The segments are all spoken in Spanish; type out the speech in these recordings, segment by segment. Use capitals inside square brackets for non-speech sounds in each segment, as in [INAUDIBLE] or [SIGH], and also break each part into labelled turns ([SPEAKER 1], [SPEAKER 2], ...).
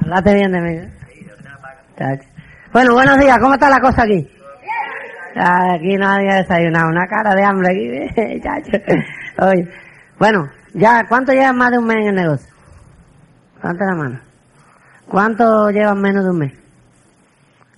[SPEAKER 1] Hablate bien de mí. Chacho. Bueno, buenos días. ¿Cómo está la cosa aquí? Aquí nadie ha desayunado. Una cara de hambre aquí. [LAUGHS] Bueno, ya, ¿cuánto llevan más de un mes en el negocio? Levanta la mano. ¿Cuánto llevan menos de un mes?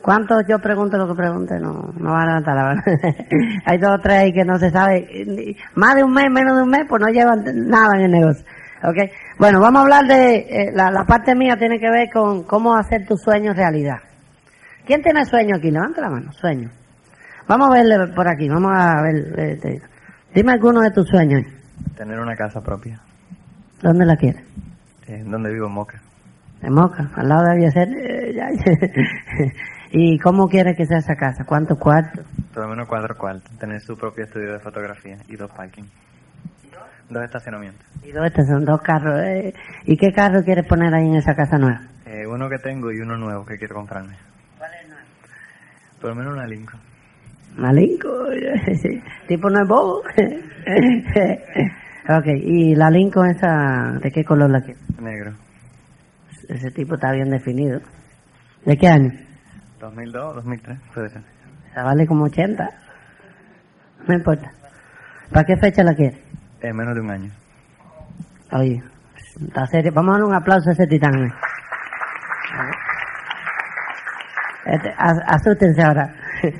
[SPEAKER 1] ¿Cuántos yo pregunto lo que pregunte? No, no van a levantar la mano. [LAUGHS] Hay dos o tres ahí que no se sabe. Más de un mes, menos de un mes, pues no llevan nada en el negocio. ¿Ok? Bueno, vamos a hablar de, eh, la, la parte mía tiene que ver con cómo hacer tus sueños realidad. ¿Quién tiene sueño aquí? Levanta la mano, sueño. Vamos a verle por aquí, vamos a ver. eh, te- dime alguno de tus sueños.
[SPEAKER 2] Tener una casa propia,
[SPEAKER 1] ¿Dónde la quieres?
[SPEAKER 2] eh, donde vivo en Moca.
[SPEAKER 1] En Moca, al lado de ser. [LAUGHS] ¿Y cómo quieres que sea esa casa? ¿Cuántos cuartos?
[SPEAKER 2] Por lo menos cuatro cuartos, tener su propio estudio de fotografía y dos parking. Dos estacionamientos.
[SPEAKER 1] Y dos, son dos carros. eh. ¿Y qué carro quieres poner ahí en esa casa nueva?
[SPEAKER 2] Eh, uno que tengo y uno nuevo que quiero comprarme.
[SPEAKER 1] ¿Cuál es nuevo?
[SPEAKER 2] Por lo menos una Lincoln.
[SPEAKER 1] Malinco, [LAUGHS] tipo no es bobo. [LAUGHS] ok, ¿y la Lincoln esa, de qué color la quieres?
[SPEAKER 2] Negro.
[SPEAKER 1] Ese tipo está bien definido. ¿De qué año?
[SPEAKER 2] 2002, 2003, puede ser.
[SPEAKER 1] Esa vale como 80. No importa. ¿Para qué fecha la quieres?
[SPEAKER 2] Eh, menos de un año.
[SPEAKER 1] Oye, está serio. Vamos a darle un aplauso a ese titán. eh. Este, as- asústense ahora. [LAUGHS]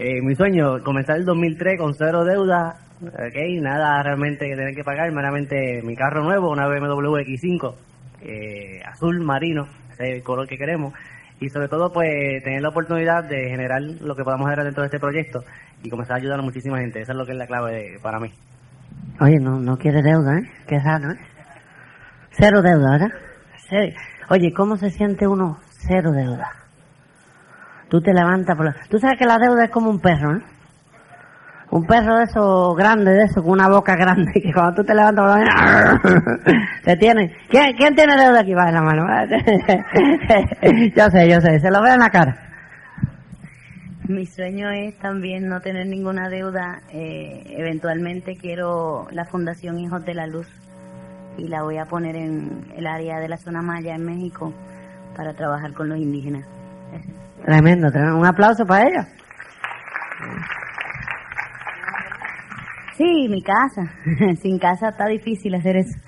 [SPEAKER 3] Eh, mi sueño, comenzar el 2003 con cero deuda, ok, nada realmente que tener que pagar, meramente mi carro nuevo, una BMW X5, eh, azul marino, ese es el color que queremos, y sobre todo pues tener la oportunidad de generar lo que podamos hacer dentro de este proyecto y comenzar a ayudar a muchísima gente, esa es lo que es la clave de- para mí.
[SPEAKER 1] Oye, no, no quiere deuda, ¿eh? Qué raro, ¿eh? Cero deuda, ¿verdad? Sí. Oye, ¿cómo se siente uno cero deuda? Tú te levantas por la... Tú sabes que la deuda es como un perro, ¿eh? Un perro de esos grande, de eso, con una boca grande, [LAUGHS] que cuando tú te levantas por la mañana, [LAUGHS] te tiene... ¿Quién, ¿Quién tiene deuda aquí? En la mano. [LAUGHS] yo sé, yo sé, se lo veo en la cara.
[SPEAKER 4] Mi sueño es también no tener ninguna deuda. Eh, eventualmente quiero la Fundación Hijos de la Luz y la voy a poner en el área de la zona Maya en México para trabajar con los indígenas.
[SPEAKER 1] Tremendo, tremendo. Un aplauso para ella.
[SPEAKER 4] Sí, mi casa. [LAUGHS] Sin casa está difícil hacer eso.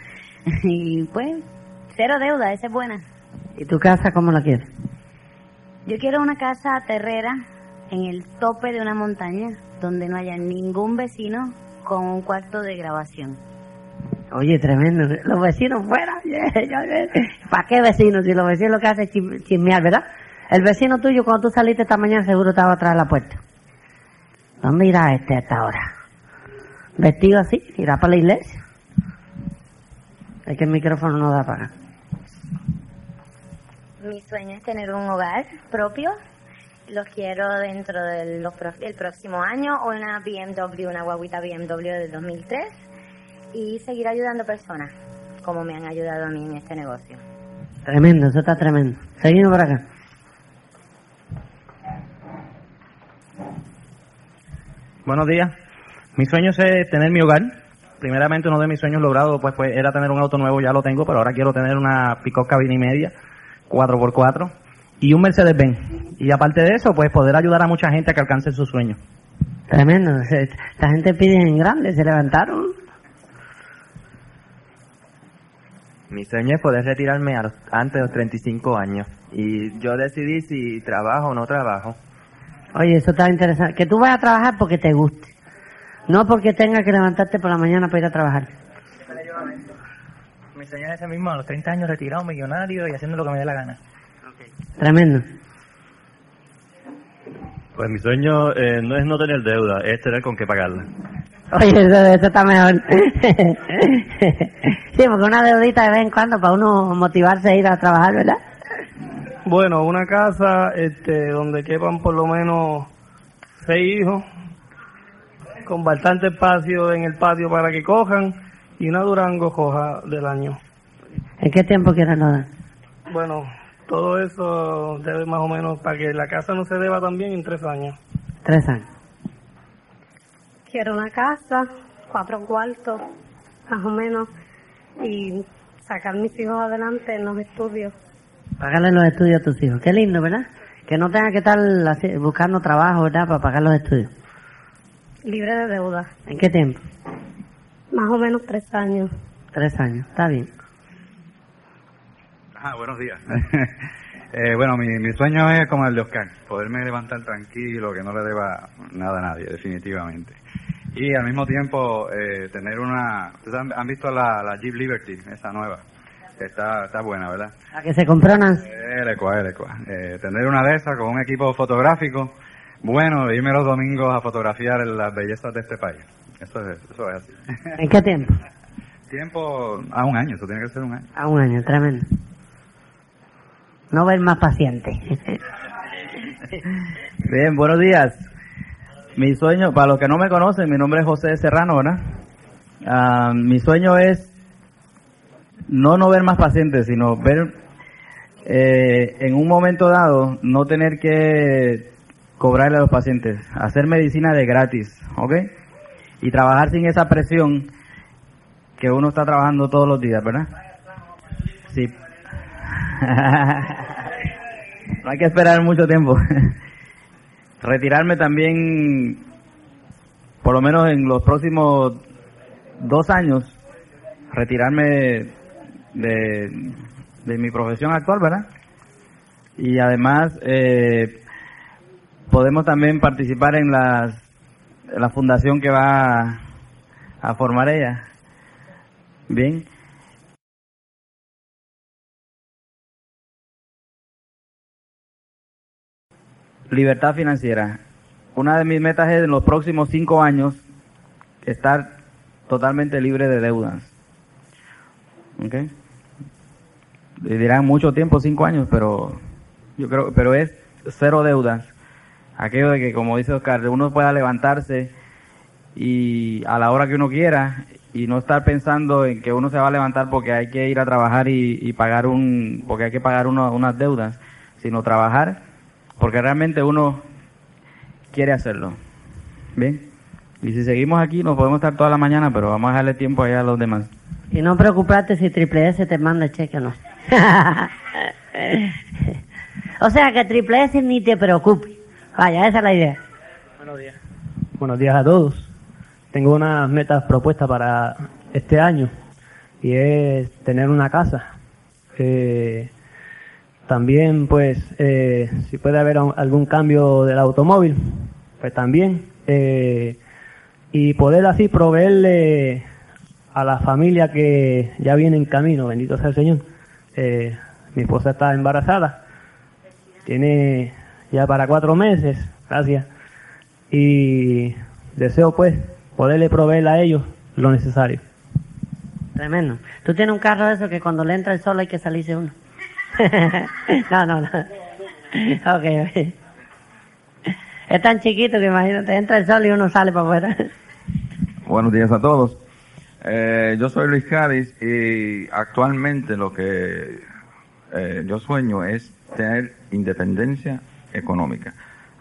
[SPEAKER 4] [LAUGHS] Y pues, cero deuda, esa es buena.
[SPEAKER 1] ¿Y tu casa cómo la quieres?
[SPEAKER 4] Yo quiero una casa terrera en el tope de una montaña donde no haya ningún vecino con un cuarto de grabación.
[SPEAKER 1] Oye, tremendo. Los vecinos fuera. [LAUGHS] ¿Para qué vecinos? Si los vecinos lo que hacen es chismear, ¿verdad? El vecino tuyo, cuando tú saliste esta mañana, seguro estaba atrás de la puerta. ¿Dónde irá este a esta hora? Vestido así, irá para la iglesia. Es que el micrófono no da para.
[SPEAKER 5] Mi sueño es tener un hogar propio. Los quiero dentro del el próximo año, una BMW, una guaguita BMW del 2003 y seguir ayudando personas como me han ayudado a mí en este negocio.
[SPEAKER 1] Tremendo, eso está tremendo. Seguimos por acá.
[SPEAKER 6] Buenos días. Mi sueño es eh, tener mi hogar. Primeramente uno de mis sueños logrados pues, pues era tener un auto nuevo, ya lo tengo, pero ahora quiero tener una pick cabina y media, 4x4 y un Mercedes-Benz. Y aparte de eso, pues poder ayudar a mucha gente a que alcance sus sueños.
[SPEAKER 1] Tremendo. Esta gente pide en grande, se levantaron.
[SPEAKER 7] Mi sueño es poder retirarme a los- antes de los 35 años. Y yo decidí si trabajo o no trabajo.
[SPEAKER 1] Oye, eso está interesante. Que tú vayas a trabajar porque te guste. No porque tengas que levantarte por la mañana para ir a trabajar.
[SPEAKER 8] Mi sueño es ese mismo, a los 30 años retirado, millonario y haciendo lo que me dé la gana.
[SPEAKER 1] Tremendo.
[SPEAKER 9] Pues mi sueño eh, no es no tener deuda, es tener con qué pagarla.
[SPEAKER 1] Oye, eso, eso está mejor. [LAUGHS] sí, porque una deudita de vez en cuando para uno motivarse a ir a trabajar, ¿verdad?
[SPEAKER 10] Bueno, una casa este, donde quepan por lo menos seis hijos, con bastante espacio en el patio para que cojan, y una Durango coja del año.
[SPEAKER 1] ¿En qué tiempo quieres lo dar?
[SPEAKER 10] Bueno, todo eso debe más o menos, para que la casa no se deba también en tres años.
[SPEAKER 1] Tres años.
[SPEAKER 11] Quiero una casa, cuatro cuartos, más o menos, y sacar mis hijos adelante en los estudios.
[SPEAKER 1] Pagarle los estudios a tus hijos. Qué lindo, ¿verdad? Que no tenga que estar así- buscando trabajo, ¿verdad? Para pagar los estudios.
[SPEAKER 11] Libre de deuda.
[SPEAKER 1] ¿En qué tiempo?
[SPEAKER 11] Más o menos tres años.
[SPEAKER 1] Tres años. Está bien.
[SPEAKER 12] Ah, buenos días. [LAUGHS] Eh, bueno, mi, mi sueño es como el de Oscar, poderme levantar tranquilo, que no le deba nada a nadie, definitivamente. Y al mismo tiempo eh, tener una... ¿Ustedes han, han visto la, la Jeep Liberty, esa nueva? Está, está buena, ¿verdad?
[SPEAKER 1] La que se compró Nancy.
[SPEAKER 12] El Ecua, el Ecua. Eh, tener una de esas con un equipo fotográfico, bueno, irme los domingos a fotografiar las bellezas de este país. Eso es, eso es así.
[SPEAKER 1] ¿En qué tiempo? [LAUGHS]
[SPEAKER 12] Tiempo a un año, eso tiene que ser un año.
[SPEAKER 1] A un año, tremendo. No ver más paciente. [LAUGHS]
[SPEAKER 6] Bien, buenos días. Mi sueño, para los que no me conocen, mi nombre es José Serrano, ¿verdad? Ah, mi sueño es no no ver más pacientes, sino ver eh, en un momento dado no tener que cobrarle a los pacientes, hacer medicina de gratis, ¿ok? Y trabajar sin esa presión que uno está trabajando todos los días, ¿verdad? Sí. [LAUGHS] no hay que esperar mucho tiempo. [LAUGHS] Retirarme también, por lo menos en los próximos dos años, retirarme de, de mi profesión actual, ¿verdad? Y además, eh, podemos también participar en las, la fundación que va a formar ella. Bien. Libertad financiera. Una de mis metas es en los próximos cinco años estar totalmente libre de deudas. ¿Ok? Dirán mucho tiempo, cinco años, pero yo creo, pero es cero deudas. Aquello de que, como dice Oscar, uno pueda levantarse y a la hora que uno quiera y no estar pensando en que uno se va a levantar porque hay que ir a trabajar y, y pagar un, porque hay que pagar uno- unas deudas, sino trabajar porque realmente uno quiere hacerlo. Bien. Y si seguimos aquí nos podemos estar toda la mañana, pero vamos a dejarle tiempo allá a los demás.
[SPEAKER 1] Y no preocuparte si Triple S te manda cheque o no. [LAUGHS] o sea que Triple S ni te preocupe. Vaya, esa es la idea.
[SPEAKER 13] Buenos días. Buenos días a todos. Tengo unas metas propuestas para este año y es tener una casa. Eh, también, pues, eh, si puede haber algún cambio del automóvil, pues también. Eh, y poder así proveerle a la familia que ya viene en camino, bendito sea el Señor. Eh, mi esposa está embarazada, tiene ya para cuatro meses, gracias. Y deseo pues poderle proveer a ellos lo necesario.
[SPEAKER 1] Tremendo. Tú tienes un carro de eso que cuando le entra el sol hay que salirse uno. [LAUGHS] no, no, no. Ok, ok. Es tan chiquito que imagínate, entra el sol y uno sale para afuera.
[SPEAKER 14] Buenos días a todos. Eh, yo soy Luis Cádiz y actualmente lo que eh, yo sueño es tener independencia económica.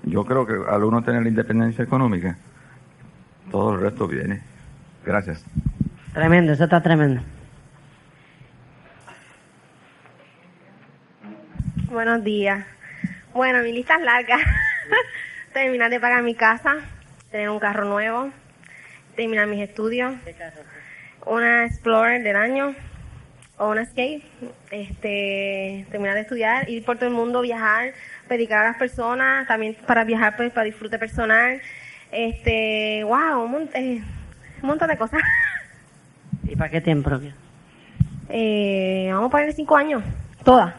[SPEAKER 14] Yo creo que al uno tener independencia económica, todo el resto viene. Gracias.
[SPEAKER 1] Tremendo, eso está tremendo.
[SPEAKER 15] Buenos días. Bueno, mi lista es larga. [LAUGHS] terminar de pagar mi casa, tener un carro nuevo, terminar mis estudios, una Explorer del año o una Escape, este, terminar de estudiar, ir por todo el mundo, viajar, predicar a las personas, también para viajar pues para disfrute personal, este, wow, un, mon- eh, un montón de cosas.
[SPEAKER 1] ¿Y para qué tiempo?
[SPEAKER 15] Eh, vamos a ponerle cinco años, todas.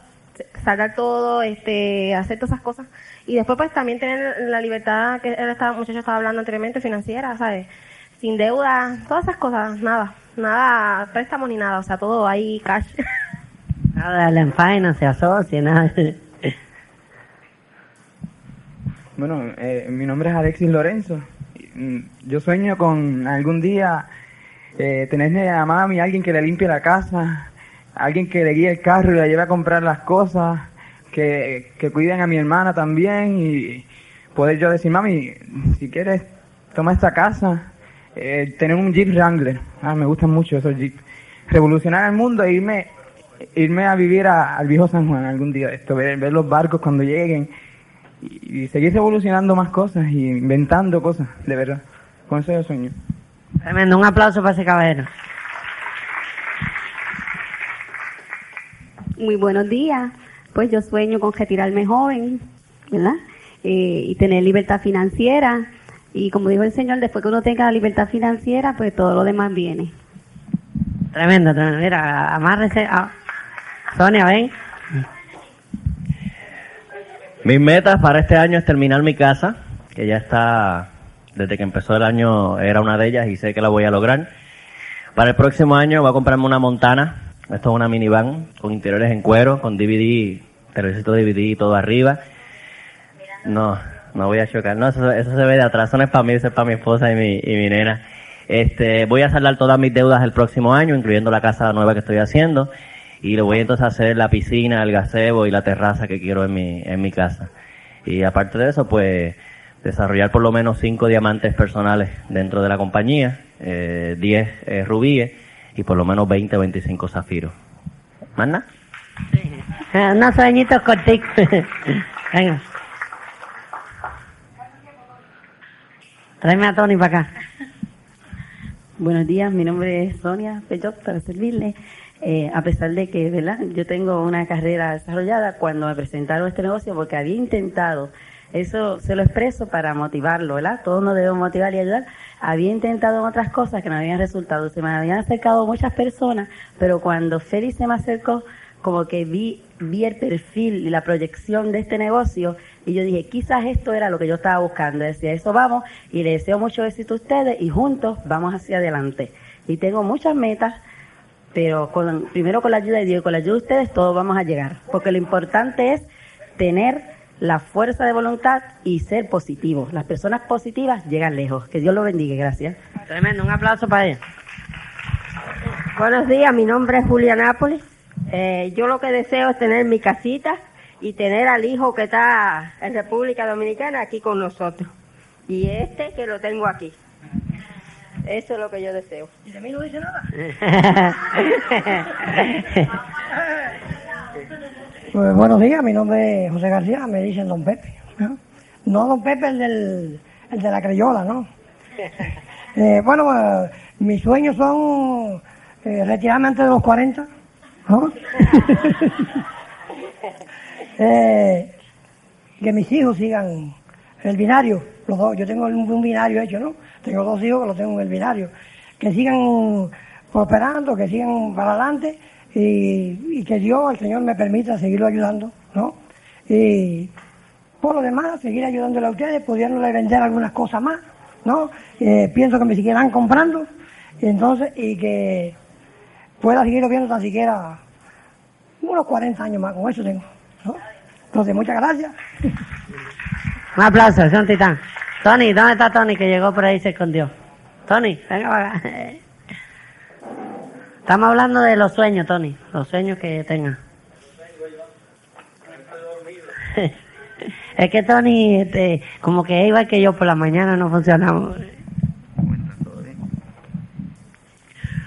[SPEAKER 15] Saldar todo, este, hacer todas esas cosas. Y después pues también tener la libertad que él estaba, muchacho estaba hablando anteriormente, financiera, ¿sabes? Sin deuda, todas esas cosas, nada. Nada, préstamos ni nada, o sea, todo ahí cash. [LAUGHS]
[SPEAKER 1] Nada de Allen Finance, se asocie, nada.
[SPEAKER 16] Bueno, eh, mi nombre es Alexis Lorenzo. Yo sueño con algún día eh, tenerme a mami, alguien que le limpie la casa, alguien que le guíe el carro y la lleve a comprar las cosas, que, que cuiden a mi hermana también y poder yo decir, mami, si quieres, toma esta casa. Eh, tener un Jeep Wrangler, ah, me gustan mucho esos Jeep. Revolucionar el mundo e irme irme a vivir al viejo San Juan algún día, esto, ver, ver los barcos cuando lleguen y, y seguir evolucionando más cosas y inventando cosas, de verdad. Con eso yo sueño.
[SPEAKER 1] Tremendo, un aplauso para ese caballero.
[SPEAKER 17] Muy buenos días. Pues yo sueño con retirarme joven, ¿verdad? Eh, y tener libertad financiera. Y como dijo el Señor, después que uno tenga la libertad financiera, pues todo lo demás viene.
[SPEAKER 1] Tremendo, tremendo. Mira, amárrese. a- Sonia, ven.
[SPEAKER 18] Mis metas para este año es terminar mi casa, que ya está, desde que empezó el año era una de ellas y sé que la voy a lograr. Para el próximo año voy a comprarme una Montana, esto es una minivan con interiores en cuero, con DVD, televisor DVD y todo arriba. No, no voy a chocar, no, eso, eso se ve de atrás, eso no es para mí, eso es para mi esposa y mi, y mi nena. Este, voy a saldar todas mis deudas el próximo año, incluyendo la casa nueva que estoy haciendo, y le voy entonces a hacer la piscina, el gazebo y la terraza que quiero en mi, en mi casa. Y aparte de eso, pues, desarrollar por lo menos cinco diamantes personales dentro de la compañía, eh, 10 eh, rubíes y por lo menos 20 o 25 zafiros. ¿Más nada?
[SPEAKER 1] Eh, Unos sueñitos corticos. [LAUGHS] Venga. Tráeme a Tony para acá.
[SPEAKER 17] Buenos días, mi nombre es Sonia Peyot para servirle. Eh, a pesar de que, ¿verdad? Yo tengo una carrera desarrollada cuando me presentaron este negocio porque había intentado, eso se lo expreso para motivarlo, ¿verdad? Todos nos debemos motivar y ayudar. Había intentado en otras cosas que no habían resultado. Se me habían acercado muchas personas, pero cuando Félix se me acercó, como que vi, vi el perfil y la proyección de este negocio y yo dije, quizás esto era lo que yo estaba buscando. Decía, eso vamos y le deseo mucho éxito a ustedes y juntos vamos hacia adelante. Y tengo muchas metas, pero con, primero con la ayuda de Dios y con la ayuda de ustedes todos vamos a llegar. Porque lo importante es tener la fuerza de voluntad y ser positivos. Las personas positivas llegan lejos. Que Dios los bendiga. Gracias.
[SPEAKER 1] Tremendo, un aplauso para ella.
[SPEAKER 19] Buenos días, mi nombre es Julia Nápoles. Eh, yo lo que deseo es tener mi casita y tener al hijo que está en República Dominicana aquí con nosotros. Y este que lo tengo aquí. Eso es lo que yo deseo. ¿Y de mí no dice nada? [LAUGHS]
[SPEAKER 20] Pues buenos días, mi nombre es José García, me dicen Don Pepe. ¿no? No Don Pepe, el, del, el de la Creyola, ¿no? [LAUGHS] Eh, bueno, pues, mis sueños son eh, retirarme antes de los 40, ¿no? [LAUGHS] Eh, que mis hijos sigan el binario, los dos, yo tengo un, un binario hecho, ¿no? Tengo dos hijos que los tengo en el binario. Que sigan prosperando, que sigan para adelante y, y que Dios, el Señor, me permita seguirlo ayudando, ¿no? Y por lo demás, seguir ayudándole a ustedes, pudiéndole vender algunas cosas más, ¿no? Eh, pienso que me seguirán comprando, y entonces, y que pueda seguirlo viendo tan siquiera unos 40 años más, con eso tengo, ¿no? Entonces, muchas gracias.
[SPEAKER 1] Un aplauso, es un titán. Tony, ¿dónde está Tony que llegó por ahí y se escondió? Tony, venga para acá. Estamos hablando de los sueños, Tony. Los sueños que tenga. [LAUGHS] es que Tony, este, como que igual que yo por la mañana no funcionamos.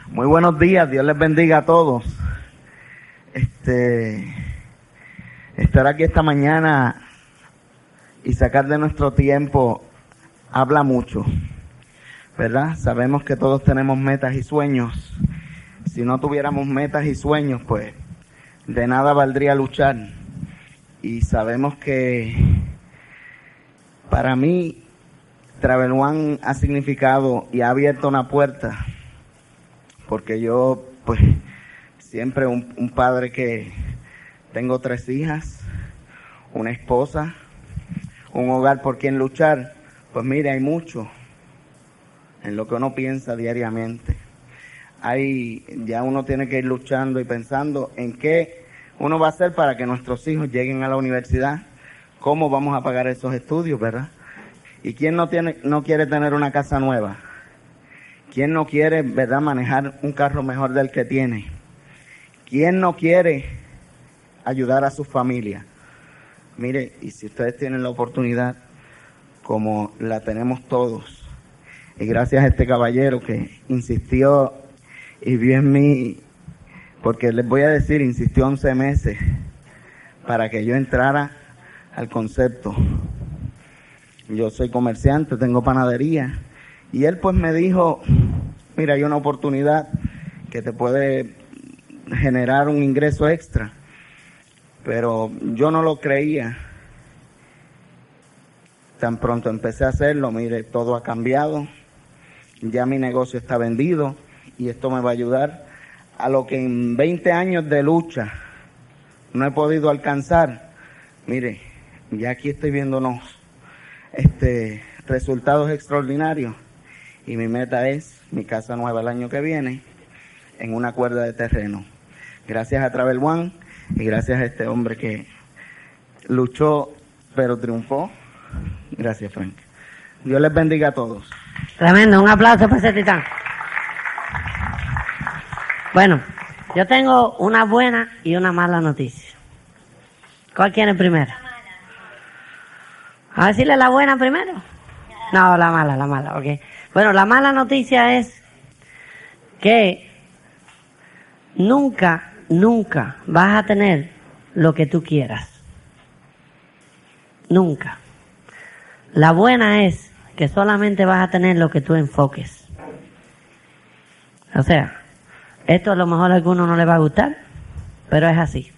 [SPEAKER 21] Muy buenos días, Dios les bendiga a todos. Este, estar aquí esta mañana y sacar de nuestro tiempo habla mucho, ¿verdad? Sabemos que todos tenemos metas y sueños. Si no tuviéramos metas y sueños, pues de nada valdría luchar. Y sabemos que para mí Travel One ha significado y ha abierto una puerta porque yo, pues, siempre un, un padre que tengo tres hijas, una esposa, un hogar por quien luchar, pues mire, hay mucho en lo que uno piensa diariamente. Hay, ya uno tiene que ir luchando y pensando en qué uno va a hacer para que nuestros hijos lleguen a la universidad, cómo vamos a pagar esos estudios, ¿verdad? ¿Y quién no tiene, no quiere tener una casa nueva? ¿Quién no quiere, verdad, manejar un carro mejor del que tiene? ¿Quién no quiere ayudar a su familia? Mire, y si ustedes tienen la oportunidad, como la tenemos todos, y gracias a este caballero que insistió y vio en mí porque les voy a decir, insistió 11 meses para que yo entrara al concepto. Yo soy comerciante, tengo panadería, y él pues me dijo, mira, hay una oportunidad que te puede generar un ingreso extra, pero yo no lo creía. Tan pronto empecé a hacerlo, mire, todo ha cambiado, ya mi negocio está vendido y esto me va a ayudar a lo que en 20 años de lucha no he podido alcanzar. Mire, ya aquí estoy viéndonos este resultados extraordinarios y mi meta es mi casa nueva el año que viene en una cuerda de terreno. Gracias a Travel One y gracias a este hombre que luchó pero triunfó. Gracias, Frank. Dios les bendiga a todos.
[SPEAKER 1] Tremendo, un aplauso para ese titán. Bueno, yo tengo una buena y una mala noticia. ¿Cuál quiere primero? A decirle la buena primero. No, la mala, la mala, ok. Bueno, la mala noticia es que nunca, nunca vas a tener lo que tú quieras. Nunca. La buena es que solamente vas a tener lo que tú enfoques. O sea, esto a lo mejor a alguno no le va a gustar, pero es así.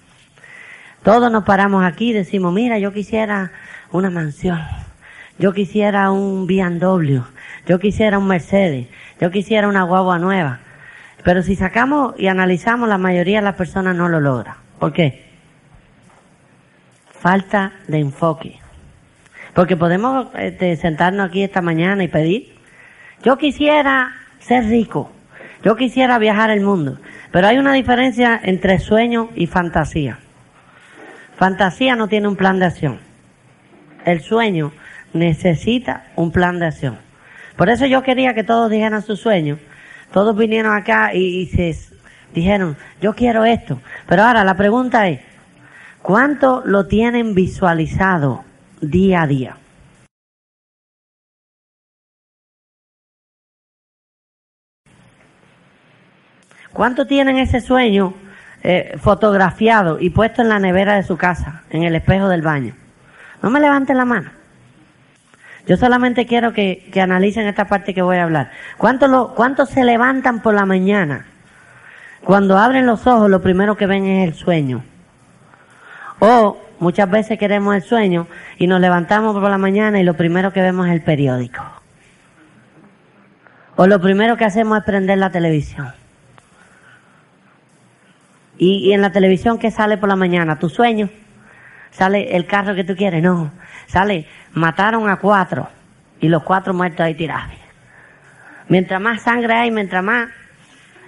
[SPEAKER 1] Todos nos paramos aquí y decimos, mira, yo quisiera una mansión, yo quisiera un BMW, yo quisiera un Mercedes, yo quisiera una guagua nueva. Pero si sacamos y analizamos, la mayoría de las personas no lo logra. ¿Por qué? Falta de enfoque. Porque podemos este, sentarnos aquí esta mañana y pedir, yo quisiera ser rico, yo quisiera viajar el mundo, pero hay una diferencia entre sueño y fantasía. Fantasía no tiene un plan de acción. El sueño necesita un plan de acción. Por eso yo quería que todos dijeran su sueño. Todos vinieron acá y, y se dijeron, yo quiero esto. Pero ahora la pregunta es, ¿cuánto lo tienen visualizado día a día? ¿Cuánto tienen ese sueño eh, fotografiado y puesto en la nevera de su casa, en el espejo del baño? No me levanten la mano. Yo solamente quiero que, que analicen esta parte que voy a hablar. ¿Cuántos lo, ¿Cuántos se levantan por la mañana? Cuando abren los ojos, lo primero que ven es el sueño. O muchas veces queremos el sueño y nos levantamos por la mañana y lo primero que vemos es el periódico. O lo primero que hacemos es prender la televisión. Y, en la televisión, ¿qué sale por la mañana? ¿Tu sueño? ¿Sale el carro que tú quieres? No. Sale, mataron a cuatro y los cuatro muertos ahí tirados. Mientras más sangre hay, mientras más,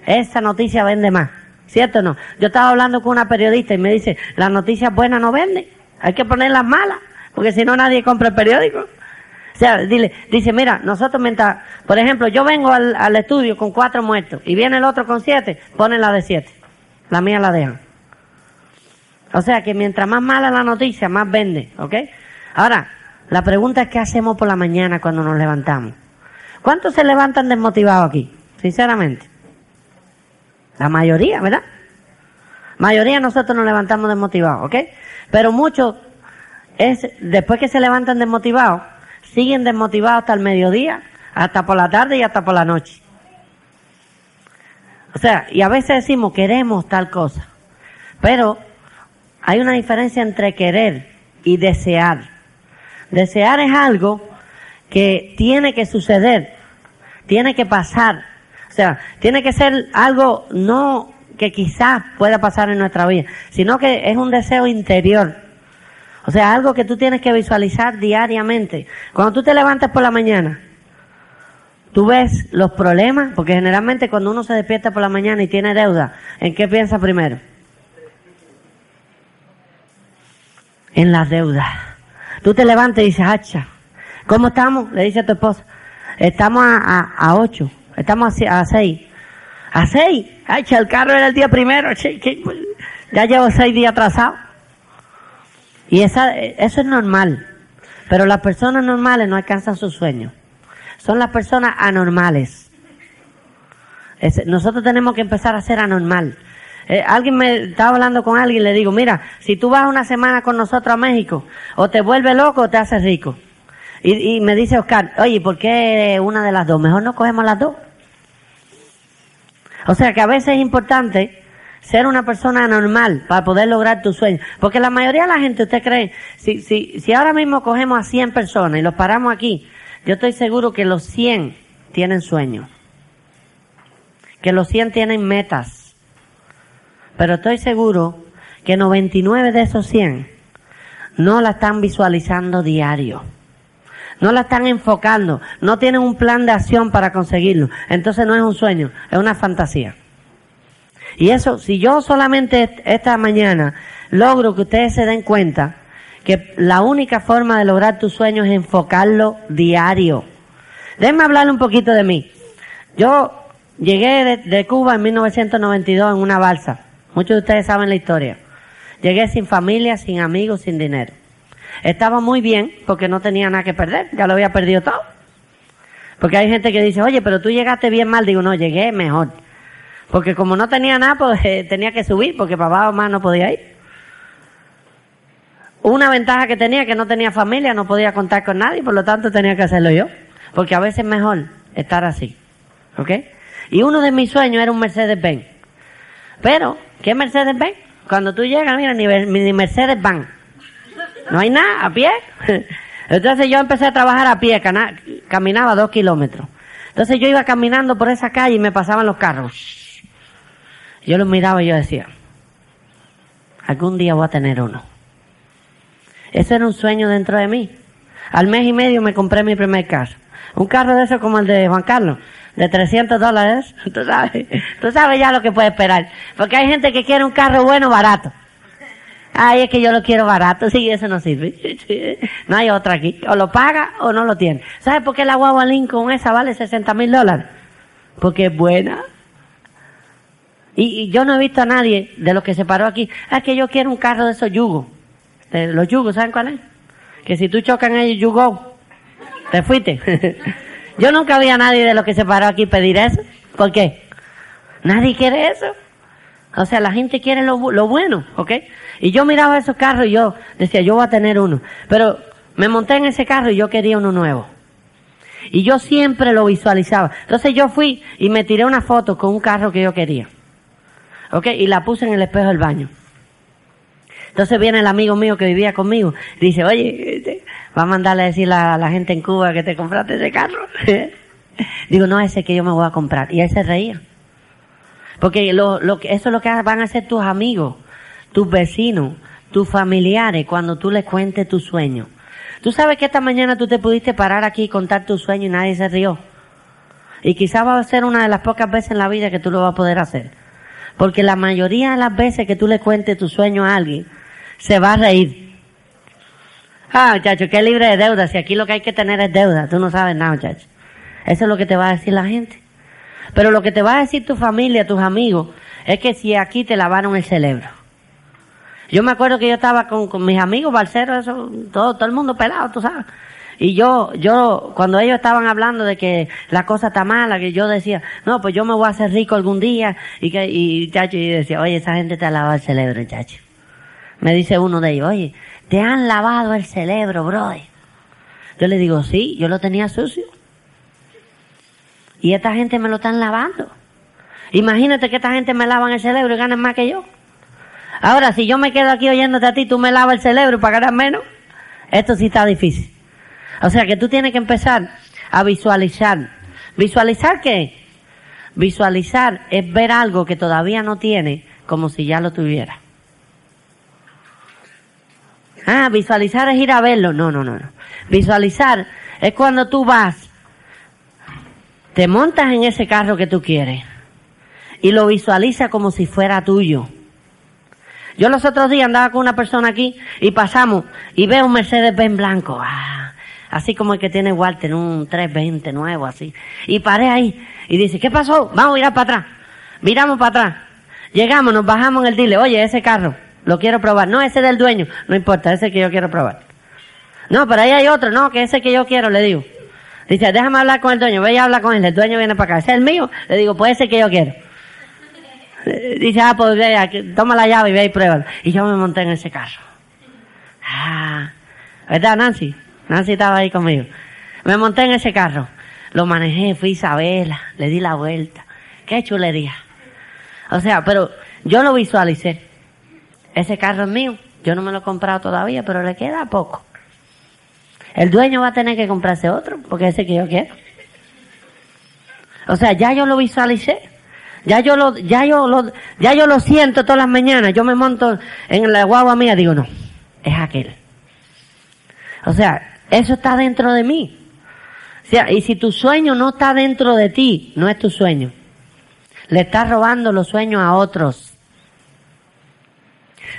[SPEAKER 1] esa noticia vende más. ¿Cierto o no? Yo estaba hablando con una periodista y me dice, las noticias buenas no venden, hay que ponerlas malas, porque si no nadie compra el periódico. O sea, dile, dice, mira, nosotros mientras, por ejemplo, yo vengo al, al estudio con cuatro muertos y viene el otro con siete, ponen la de siete. La mía la dejan. O sea que mientras más mala la noticia, más vende, ¿ok? Ahora, la pregunta es qué hacemos por la mañana cuando nos levantamos. ¿Cuántos se levantan desmotivados aquí? Sinceramente. La mayoría, ¿verdad? Mayoría nosotros nos levantamos desmotivados, ¿ok? Pero muchos, es, después que se levantan desmotivados, siguen desmotivados hasta el mediodía, hasta por la tarde y hasta por la noche. O sea, y a veces decimos queremos tal cosa, pero hay una diferencia entre querer y desear. Desear es algo que tiene que suceder, tiene que pasar. O sea, tiene que ser algo no que quizás pueda pasar en nuestra vida, sino que es un deseo interior. O sea, algo que tú tienes que visualizar diariamente. Cuando tú te levantas por la mañana, tú ves los problemas, porque generalmente cuando uno se despierta por la mañana y tiene deuda, ¿en qué piensa primero? En las deudas. Tú te levantas y dices, hacha, ¿cómo estamos? Le dice a tu esposa, estamos a, a, a ocho, estamos a, a seis. ¿A seis? Hacha, el carro era el día primero, ya llevo seis días atrasado. Y esa, eso es normal. Pero las personas normales no alcanzan sus sueños. Son las personas anormales. Es- nosotros tenemos que empezar a ser anormal. Eh, alguien me estaba hablando con alguien le digo, mira, si tú vas una semana con nosotros a México, o te vuelves loco o te haces rico. Y, y me dice Oscar, oye, ¿por qué una de las dos? Mejor no cogemos las dos. O sea que a veces es importante ser una persona normal para poder lograr tus sueños. Porque la mayoría de la gente, usted cree, si, si, si ahora mismo cogemos a 100 personas y los paramos aquí, yo estoy seguro que los 100 tienen sueños. Que los 100 tienen metas. Pero estoy seguro que 99 de esos 100 no la están visualizando diario. No la están enfocando. No tienen un plan de acción para conseguirlo. Entonces no es un sueño, es una fantasía. Y eso, si yo solamente esta mañana logro que ustedes se den cuenta que la única forma de lograr tus sueños es enfocarlo diario. Déjenme hablarle un poquito de mí. Yo llegué de, Cuba en 1992 en una balsa. Muchos de ustedes saben la historia. Llegué sin familia, sin amigos, sin dinero. Estaba muy bien porque no tenía nada que perder, ya lo había perdido todo. Porque hay gente que dice, oye, pero tú llegaste bien mal. Digo, no, llegué mejor. Porque como no tenía nada, pues [LAUGHS] tenía que subir, porque papá o mamá no podía ir. Una ventaja que tenía que no tenía familia, no podía contar con nadie, por lo tanto tenía que hacerlo yo. Porque a veces es mejor estar así. ¿Ok? Y uno de mis sueños era un Mercedes-Benz. Pero, ¿qué Mercedes-Benz? Cuando tú llegas, mira, ni, Mercedes-Benz. No hay nada, a pie. [LAUGHS] Entonces yo empecé a trabajar a pie, caminaba dos kilómetros. Entonces yo iba caminando por esa calle y me pasaban los carros. Yo los miraba y yo decía, algún día voy a tener uno. Eso era un sueño dentro de mí. Al mes y medio me compré mi primer carro. Un carro de eso como el de Juan Carlos, de 300 dólares. [LAUGHS] Tú sabes, tú sabes ya lo que puede esperar. Porque hay gente que quiere un carro bueno, barato. Ay, es que yo lo quiero barato. Sí, eso no sirve. [LAUGHS] No hay otra aquí. O lo paga o no lo tiene. ¿Sabes por qué la guagua Lincoln esa vale 60 mil dólares? Porque es buena. Y, y yo no he visto a nadie de los que se paró aquí. "Ah, Es que yo quiero un carro de esos yugos. Los yugos, ¿saben cuál es? Que si tú chocas en ellos, you go. Te fuiste. [LAUGHS] yo nunca vi a nadie de los que se paró aquí pedir eso. ¿Por qué? Nadie quiere eso. O sea, la gente quiere lo, lo bueno, ¿ok? Y yo miraba esos carros y yo decía, yo voy a tener uno. Pero me monté en ese carro y yo quería uno nuevo. Y yo siempre lo visualizaba. Entonces yo fui y me tiré una foto con un carro que yo quería. ¿Ok? Y la puse en el espejo del baño. Entonces viene el amigo mío que vivía conmigo. Dice, oye, este, va a mandarle a decir a la gente en Cuba que te compraste ese carro. [LAUGHS] Digo, no, ese que yo me voy a comprar. Y él se reía. Porque lo, lo eso es lo que van a hacer tus amigos, tus vecinos, tus familiares cuando tú les cuentes tu sueño. Tú sabes que esta mañana tú te pudiste parar aquí y contar tu sueño y nadie se rió. Y quizás va a ser una de las pocas veces en la vida que tú lo vas a poder hacer. Porque la mayoría de las veces que tú le cuentes tu sueño a alguien, se va a reír. Ah, muchacho, qué libre de deuda. Si aquí lo que hay que tener es deuda. Tú no sabes nada, muchacho. Eso es lo que te va a decir la gente. Pero lo que te va a decir tu familia, tus amigos, es que si aquí te lavaron el cerebro. Yo me acuerdo que yo estaba con, mis amigos balseros, eso, todo, todo el mundo pelado, tú sabes. Y yo, yo, cuando ellos estaban hablando de que la cosa está mala, que yo decía, no, pues yo me voy a hacer rico algún día, y que, y chacho, y decía, oye, esa gente te ha lavado el cerebro, chacho. Me dice uno de ellos, oye, te han lavado el cerebro, bro. Yo le digo, sí, yo lo tenía sucio. Y esta gente me lo están lavando. Imagínate que esta gente me lavan el cerebro y ganan más que yo. Ahora, si yo me quedo aquí oyéndote a ti, tú me lavas el cerebro para ganar menos, esto sí está difícil. O sea que tú tienes que empezar a visualizar. ¿Visualizar qué? Visualizar es ver algo que todavía no tiene como si ya lo tuviera. Ah, visualizar es ir a verlo. No, no, no, no. Visualizar es cuando tú vas, te montas en ese carro que tú quieres y lo visualizas como si fuera tuyo. Yo los otros días andaba con una persona aquí y pasamos y veo un Mercedes Benz blanco. Ah, así como el que tiene Walter, un 320 nuevo así. Y paré ahí y dice, ¿qué pasó? Vamos a mirar para atrás. Miramos para atrás. Llegamos, nos bajamos en el dile, oye, ese carro, lo quiero probar. No, ese del dueño, no importa, ese que yo quiero probar. No, pero ahí hay otro, no, que ese que yo quiero, le digo. Dice, déjame hablar con el dueño, ve y habla con él, el dueño viene para acá. ¿Ese es el mío? Le digo, pues ese que yo quiero. [LAUGHS] Dice, ah, pues ve, aquí, toma la llave y ve y pruébalo. Y yo me monté en ese carro. Ah, ¿verdad, Nancy? Nancy estaba ahí conmigo. Me monté en ese carro. Lo manejé, fui a Isabela, le di la vuelta. Qué chulería. O sea, pero yo lo visualicé. Ese carro es mío. Yo no me lo he comprado todavía, pero le queda poco. El dueño va a tener que comprarse otro, porque ese que yo quiero. O sea, ya yo lo visualicé. Ya yo lo, ya yo lo, ya yo lo siento todas las mañanas. Yo me monto en la guagua mía, digo, no, es aquel. O sea, eso está dentro de mí. O sea, y si tu sueño no está dentro de ti, no es tu sueño. Le estás robando los sueños a otros.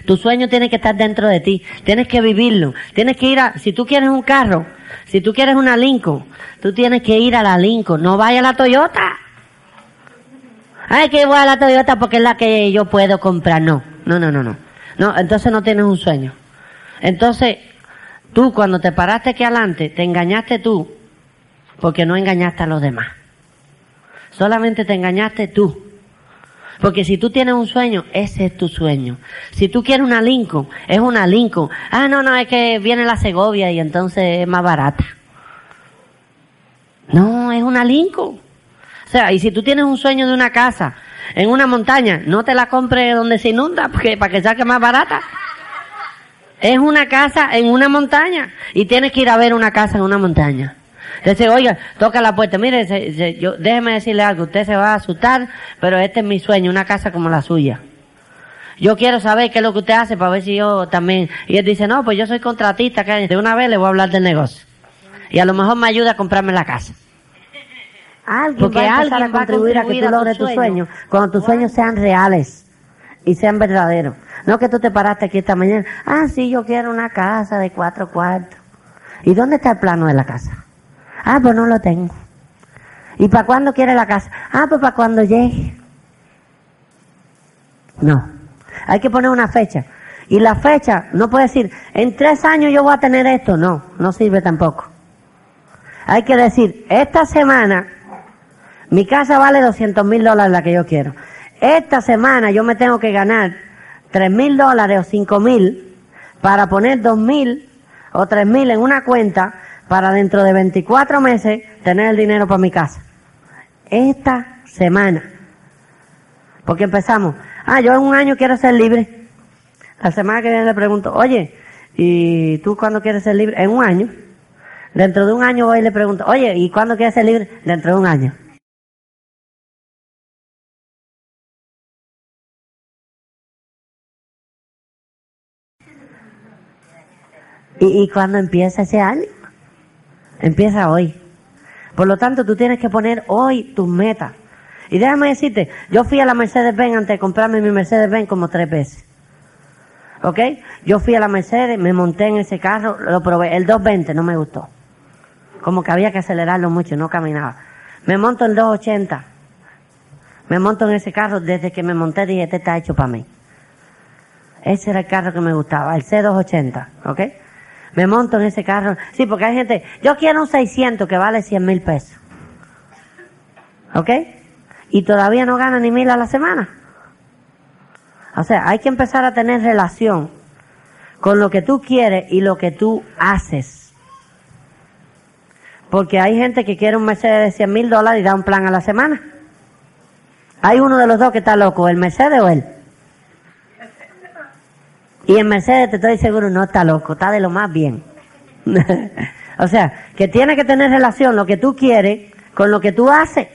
[SPEAKER 1] Tu sueño tiene que estar dentro de ti. Tienes que vivirlo. Tienes que ir a, si tú quieres un carro, si tú quieres una Lincoln, tú tienes que ir a la Lincoln. No vaya a la Toyota. Ay, que voy a la Toyota porque es la que yo puedo comprar. No, no, no, no, no. No, entonces no tienes un sueño. Entonces, tú cuando te paraste aquí adelante, te engañaste tú porque no engañaste a los demás. Solamente te engañaste tú. Porque si tú tienes un sueño, ese es tu sueño. Si tú quieres una Lincoln, es una Lincoln. Ah, no, no, es que viene la Segovia y entonces es más barata. No, es una Lincoln. O sea, y si tú tienes un sueño de una casa en una montaña, no te la compres donde se inunda, porque para que saque más barata. Es una casa en una montaña y tienes que ir a ver una casa en una montaña. Dice, oiga, toca la puerta, mire, se- se- yo, déjeme decirle algo, usted se va a asustar, pero este es mi sueño, una casa como la suya. Yo quiero saber qué es lo que usted hace para ver si yo también. Y él dice, no, pues yo soy contratista, que de una vez le voy a hablar del negocio. Y a lo mejor me ayuda a comprarme la casa.
[SPEAKER 22] Alguien
[SPEAKER 1] Porque
[SPEAKER 22] va a
[SPEAKER 1] alguien va a contribuir a que tú
[SPEAKER 22] tu
[SPEAKER 1] logres tus sueños cuando tus sueños sean reales y sean verdaderos. No que tú te paraste aquí esta mañana, ah, sí, yo quiero una casa de cuatro cuartos. ¿Y dónde está el plano de la casa? Ah, pues no lo tengo. ¿Y para cuándo quiere la casa? Ah, pues para cuando llegue. No. Hay que poner una fecha. Y la fecha, no puede decir, en tres años yo voy a tener esto. No, no sirve tampoco. Hay que decir, esta semana mi casa vale 200 mil dólares la que yo quiero. Esta semana yo me tengo que ganar 3 mil dólares o 5 mil para poner 2 mil o 3 mil en una cuenta para dentro de 24 meses tener el dinero para mi casa. Esta semana. Porque empezamos, ah, yo en un año quiero ser libre. La semana que viene le pregunto, oye, ¿y tú cuándo quieres ser libre? En un año. Dentro de un año voy y le pregunto, oye, ¿y cuándo quieres ser libre? Dentro de un año. ¿Y, y cuándo empieza ese año? Empieza hoy. Por lo tanto, tú tienes que poner hoy tus metas. Y déjame decirte, yo fui a la Mercedes-Benz antes de comprarme mi Mercedes-Benz como tres veces. ¿Ok? Yo fui a la Mercedes, me monté en ese carro, lo probé. El 220 no me gustó. Como que había que acelerarlo mucho, no caminaba. Me monto en 280. Me monto en ese carro, desde que me monté dije, este está hecho para mí. Ese era el carro que me gustaba, el C280, ¿ok? Me monto en ese carro. Sí, porque hay gente, yo quiero un 600 que vale 100 mil pesos. ¿Ok? Y todavía no gana ni mil a la semana. O sea, hay que empezar a tener relación con lo que tú quieres y lo que tú haces. Porque hay gente que quiere un Mercedes de 100 mil dólares y da un plan a la semana. Hay uno de los dos que está loco, el Mercedes o él. Y en Mercedes te estoy seguro no está loco, está de lo más bien. [LAUGHS] o sea, que tiene que tener relación lo que tú quieres con lo que tú haces.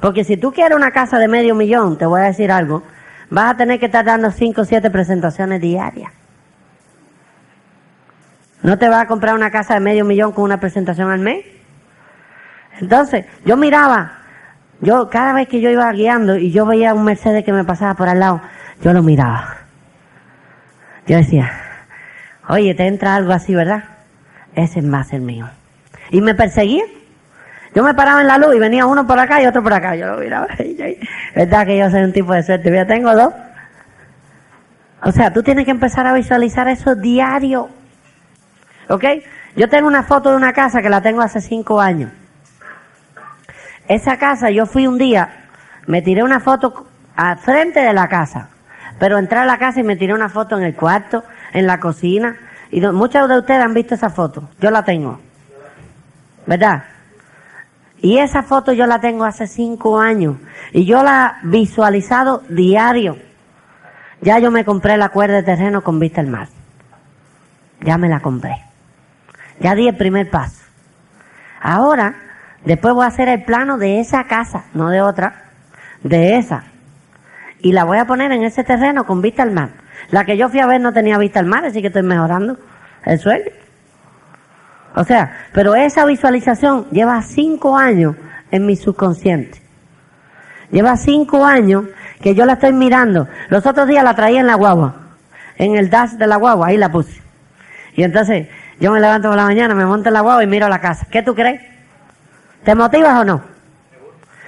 [SPEAKER 1] Porque si tú quieres una casa de medio millón, te voy a decir algo, vas a tener que estar dando 5 o 7 presentaciones diarias. No te vas a comprar una casa de medio millón con una presentación al mes. Entonces, yo miraba, yo cada vez que yo iba guiando y yo veía un Mercedes que me pasaba por al lado, yo lo miraba. Yo decía, oye, te entra algo así, ¿verdad? Ese es más el mío. Y me perseguía. Yo me paraba en la luz y venía uno por acá y otro por acá. Yo lo miraba. [LAUGHS] ¿Verdad que yo soy un tipo de suerte? Mira, tengo dos. O sea, tú tienes que empezar a visualizar eso diario. ¿Ok? Yo tengo una foto de una casa que la tengo hace cinco años. Esa casa, yo fui un día, me tiré una foto al frente de la casa. Pero entré a la casa y me tiré una foto en el cuarto, en la cocina. Y muchos de ustedes han visto esa foto. Yo la tengo. ¿Verdad? Y esa foto yo la tengo hace cinco años. Y yo la he visualizado diario. Ya yo me compré la cuerda de terreno con vista al mar. Ya me la compré. Ya di el primer paso. Ahora, después voy a hacer el plano de esa casa, no de otra, de esa. Y la voy a poner en ese terreno con vista al mar. La que yo fui a ver no tenía vista al mar, así que estoy mejorando el sueño. O sea, pero esa visualización lleva cinco años en mi subconsciente. Lleva cinco años que yo la estoy mirando. Los otros días la traía en la guagua, en el dash de la guagua, ahí la puse. Y entonces yo me levanto por la mañana, me monto en la guagua y miro la casa. ¿Qué tú crees? ¿Te motivas o no?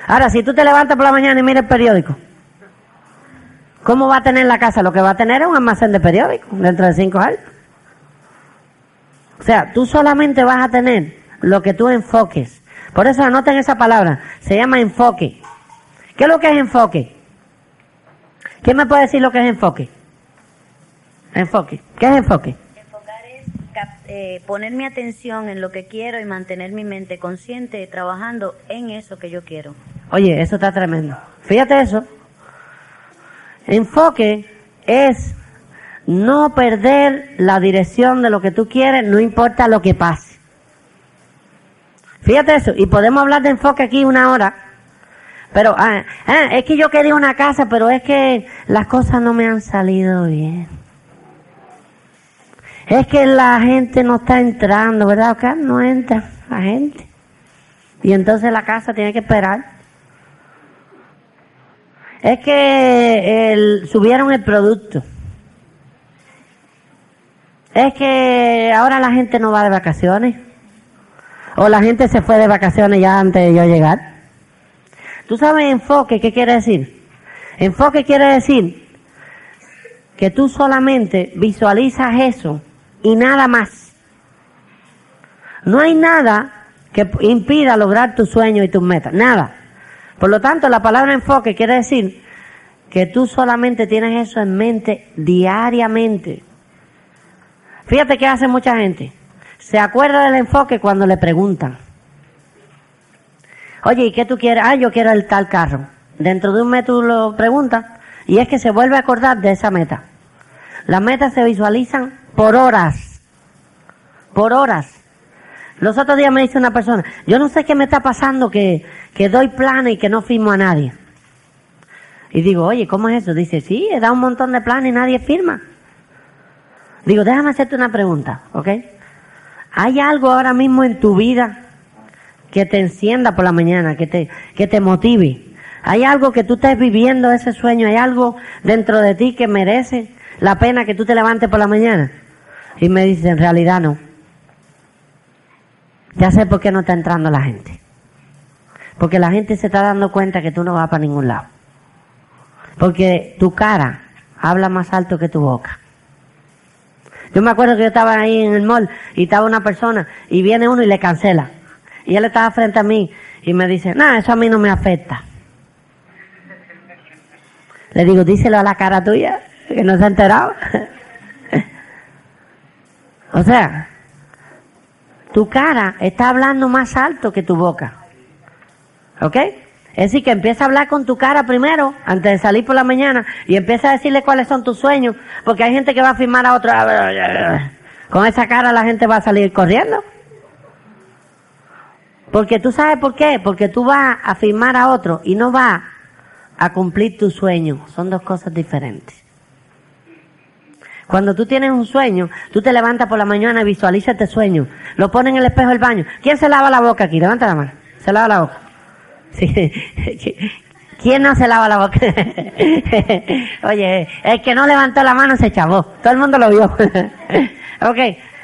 [SPEAKER 1] Ahora, si tú te levantas por la mañana y miras el periódico, ¿cómo va a tener la casa? Lo que va a tener es un almacén de periódicos dentro de cinco años. O sea, tú solamente vas a tener lo que tú enfoques. Por eso anoten esa palabra. Se llama enfoque. ¿Qué es lo que es enfoque? ¿Quién me puede decir lo que es enfoque? Enfoque. ¿Qué es enfoque?
[SPEAKER 4] Cap- eh, poner mi atención en lo que quiero y mantener mi mente consciente trabajando en eso que yo quiero.
[SPEAKER 1] Oye, eso está tremendo. Fíjate eso. Enfoque es no perder la dirección de lo que tú quieres, no importa lo que pase. Fíjate eso. Y podemos hablar de enfoque aquí una hora. Pero ah, ah, es que yo quería una casa, pero es que las cosas no me han salido bien. Es que la gente no está entrando, ¿verdad? Acá no entra la gente. Y entonces la casa tiene que esperar. Es que el- subieron el producto. Es que ahora la gente no va de vacaciones. O la gente se fue de vacaciones ya antes de yo llegar. ¿Tú sabes enfoque qué quiere decir? Enfoque quiere decir que tú solamente visualizas eso y nada más. No hay nada que impida lograr tus sueños y tus metas. Nada. Por lo tanto, la palabra enfoque quiere decir que tú solamente tienes eso en mente diariamente. Fíjate qué hace mucha gente. Se acuerda del enfoque cuando le preguntan. Oye, ¿y qué tú quieres? Ah, yo quiero el tal carro. Dentro de un mes tú lo preguntas y es que se vuelve a acordar de esa meta. Las metas se visualizan por horas. Por horas. Los otros días me dice una persona, yo no sé qué me está pasando que, que doy planes y que no firmo a nadie. Y digo, oye, ¿cómo es eso? Dice, sí, he dado un montón de planes y nadie firma. Digo, déjame hacerte una pregunta, ¿ok? ¿Hay algo ahora mismo en tu vida que te encienda por la mañana, que te, que te motive? ¿Hay algo que tú estés viviendo ese sueño? ¿Hay algo dentro de ti que merece la pena que tú te levantes por la mañana? Y me dice, en realidad no. Ya sé por qué no está entrando la gente. Porque la gente se está dando cuenta que tú no vas para ningún lado. Porque tu cara habla más alto que tu boca. Yo me acuerdo que yo estaba ahí en el mall y estaba una persona y viene uno y le cancela. Y él estaba frente a mí y me dice, nada, eso a mí no me afecta. Le digo, díselo a la cara tuya, que no se ha enterado. [LAUGHS] o sea, tu cara está hablando más alto que tu boca. ¿Ok? Es decir, que empieza a hablar con tu cara primero, antes de salir por la mañana, y empieza a decirle cuáles son tus sueños, porque hay gente que va a firmar a otro. Con esa cara la gente va a salir corriendo. Porque tú sabes por qué, porque tú vas a firmar a otro y no vas a cumplir tu sueño. Son dos cosas diferentes. Cuando tú tienes un sueño, tú te levantas por la mañana y visualizas este sueño. Lo pones en el espejo del baño. ¿Quién se lava la boca aquí? Levanta la mano. Se lava la boca. Sí. ¿Quién no se lava la boca? Oye, el que no levantó la mano se chavó. Todo el mundo lo vio. ok.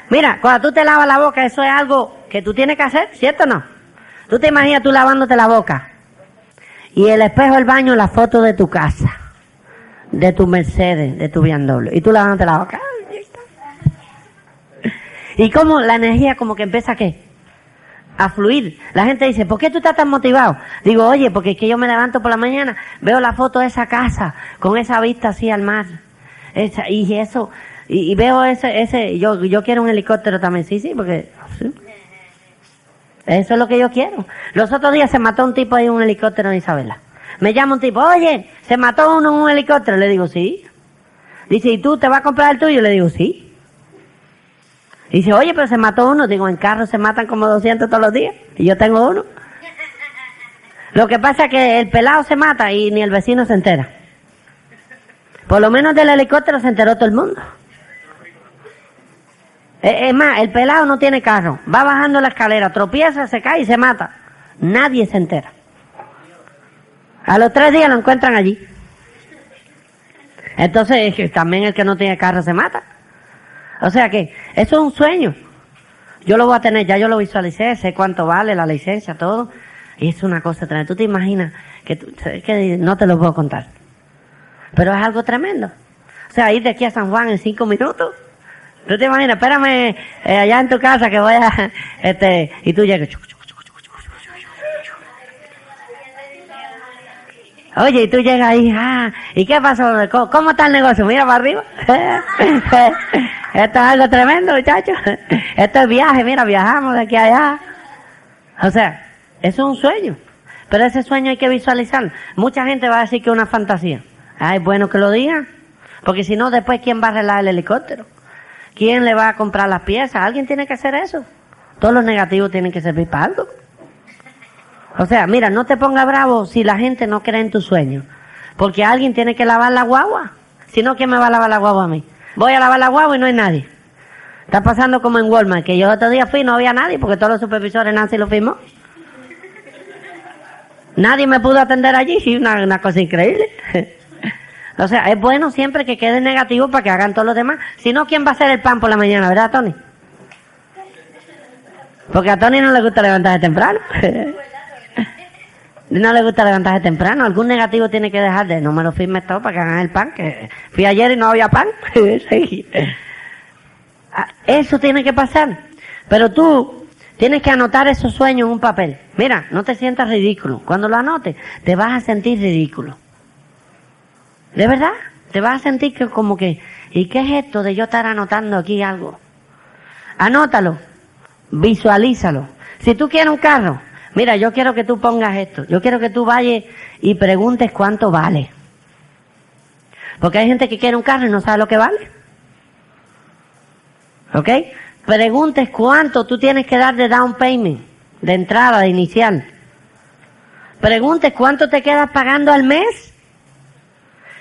[SPEAKER 1] Mira, cuando tú te lavas la boca, eso es algo que tú tienes que hacer, ¿cierto o no? Tú te imaginas tú lavándote la boca. Y el espejo del baño, la foto de tu casa. De tu Mercedes, de tu BMW. Y tú lavándote la boca. Y como la energía como que empieza a qué? A fluir. La gente dice, ¿por qué tú estás tan motivado? Digo, oye, porque es que yo me levanto por la mañana, veo la foto de esa casa, con esa vista así al mar. Y eso, y, veo ese, ese, yo, yo quiero un helicóptero también, sí, sí, porque. Eso es lo que yo quiero. Los otros días se mató un tipo ahí en un helicóptero en Isabela. Me llama un tipo, oye, se mató uno en un helicóptero. Le digo, sí. Dice, ¿y tú te vas a comprar el tuyo? Le digo, sí. Dice, oye, pero se mató uno. Digo, en carro se matan como 200 todos los días. Y yo tengo uno. Lo que pasa es que el pelado se mata y ni el vecino se entera. Por lo menos del helicóptero se enteró todo el mundo. Eh, Es más, el pelado no tiene carro. Va bajando la escalera, tropieza, se cae y se mata. Nadie se entera. A los tres días lo encuentran allí. Entonces, también el que no tiene carro se mata. O sea que, eso es un sueño. Yo lo voy a tener, ya yo lo visualicé, sé cuánto vale la licencia, todo. Y es una cosa tremenda. Tú te imaginas que, tú- que no te lo puedo contar. Pero es algo tremendo. O sea, ir de aquí a San Juan en cinco minutos. ¿Tú te imaginas? Espérame eh, allá en tu casa que voy a, [LAUGHS] este, y tú llegas. Oye, y tú llegas ahí, ah, ¿y qué pasó? ¿Cómo, cómo está el negocio? Mira para arriba. [LAUGHS] Esto es algo tremendo, muchachos. Esto es viaje, mira, viajamos de aquí a allá. O sea, eso es un sueño. Pero ese sueño hay que visualizarlo. Mucha gente va a decir que es una fantasía. Ay, bueno que lo digan. Porque si no, después, ¿quién va a arreglar el helicóptero? ¿Quién le va a comprar las piezas? Alguien tiene que hacer eso. Todos los negativos tienen que servir para algo. O sea, mira, no te pongas bravo si la gente no cree en tu sueño. Porque alguien tiene que lavar la guagua. Si no, ¿quién me va a lavar la guagua a mí? Voy a lavar la guagua y no hay nadie. Está pasando como en Walmart, que yo otro día fui y no había nadie porque todos los supervisores Nancy lo firmó. Nadie me pudo atender allí, sí, una, una cosa increíble. [LAUGHS] o sea, es bueno siempre que quede negativo para que hagan todos los demás. Si no, ¿quién va a hacer el pan por la mañana, verdad, Tony? Porque a Tony no le gusta levantarse temprano. [LAUGHS] no le gusta levantarse temprano. Algún negativo tiene que dejar de no me lo firmes todo para que hagan el pan. Que fui ayer y no había pan. [LAUGHS] Ah, Eso tiene que pasar. Pero tú tienes que anotar esos sueños en un papel. Mira, no te sientas ridículo. Cuando lo anotes, te vas a sentir ridículo. ¿De verdad? Te vas a sentir que como que, ¿y qué es esto de yo estar anotando aquí algo? Anótalo. Visualízalo. Si tú quieres un carro, mira, yo quiero que tú pongas esto. Yo quiero que tú vayas y preguntes cuánto vale. Porque hay gente que quiere un carro y no sabe lo que vale. ¿Ok? Preguntes cuánto tú tienes que dar de down payment, de entrada, de inicial. Preguntes cuánto te quedas pagando al mes.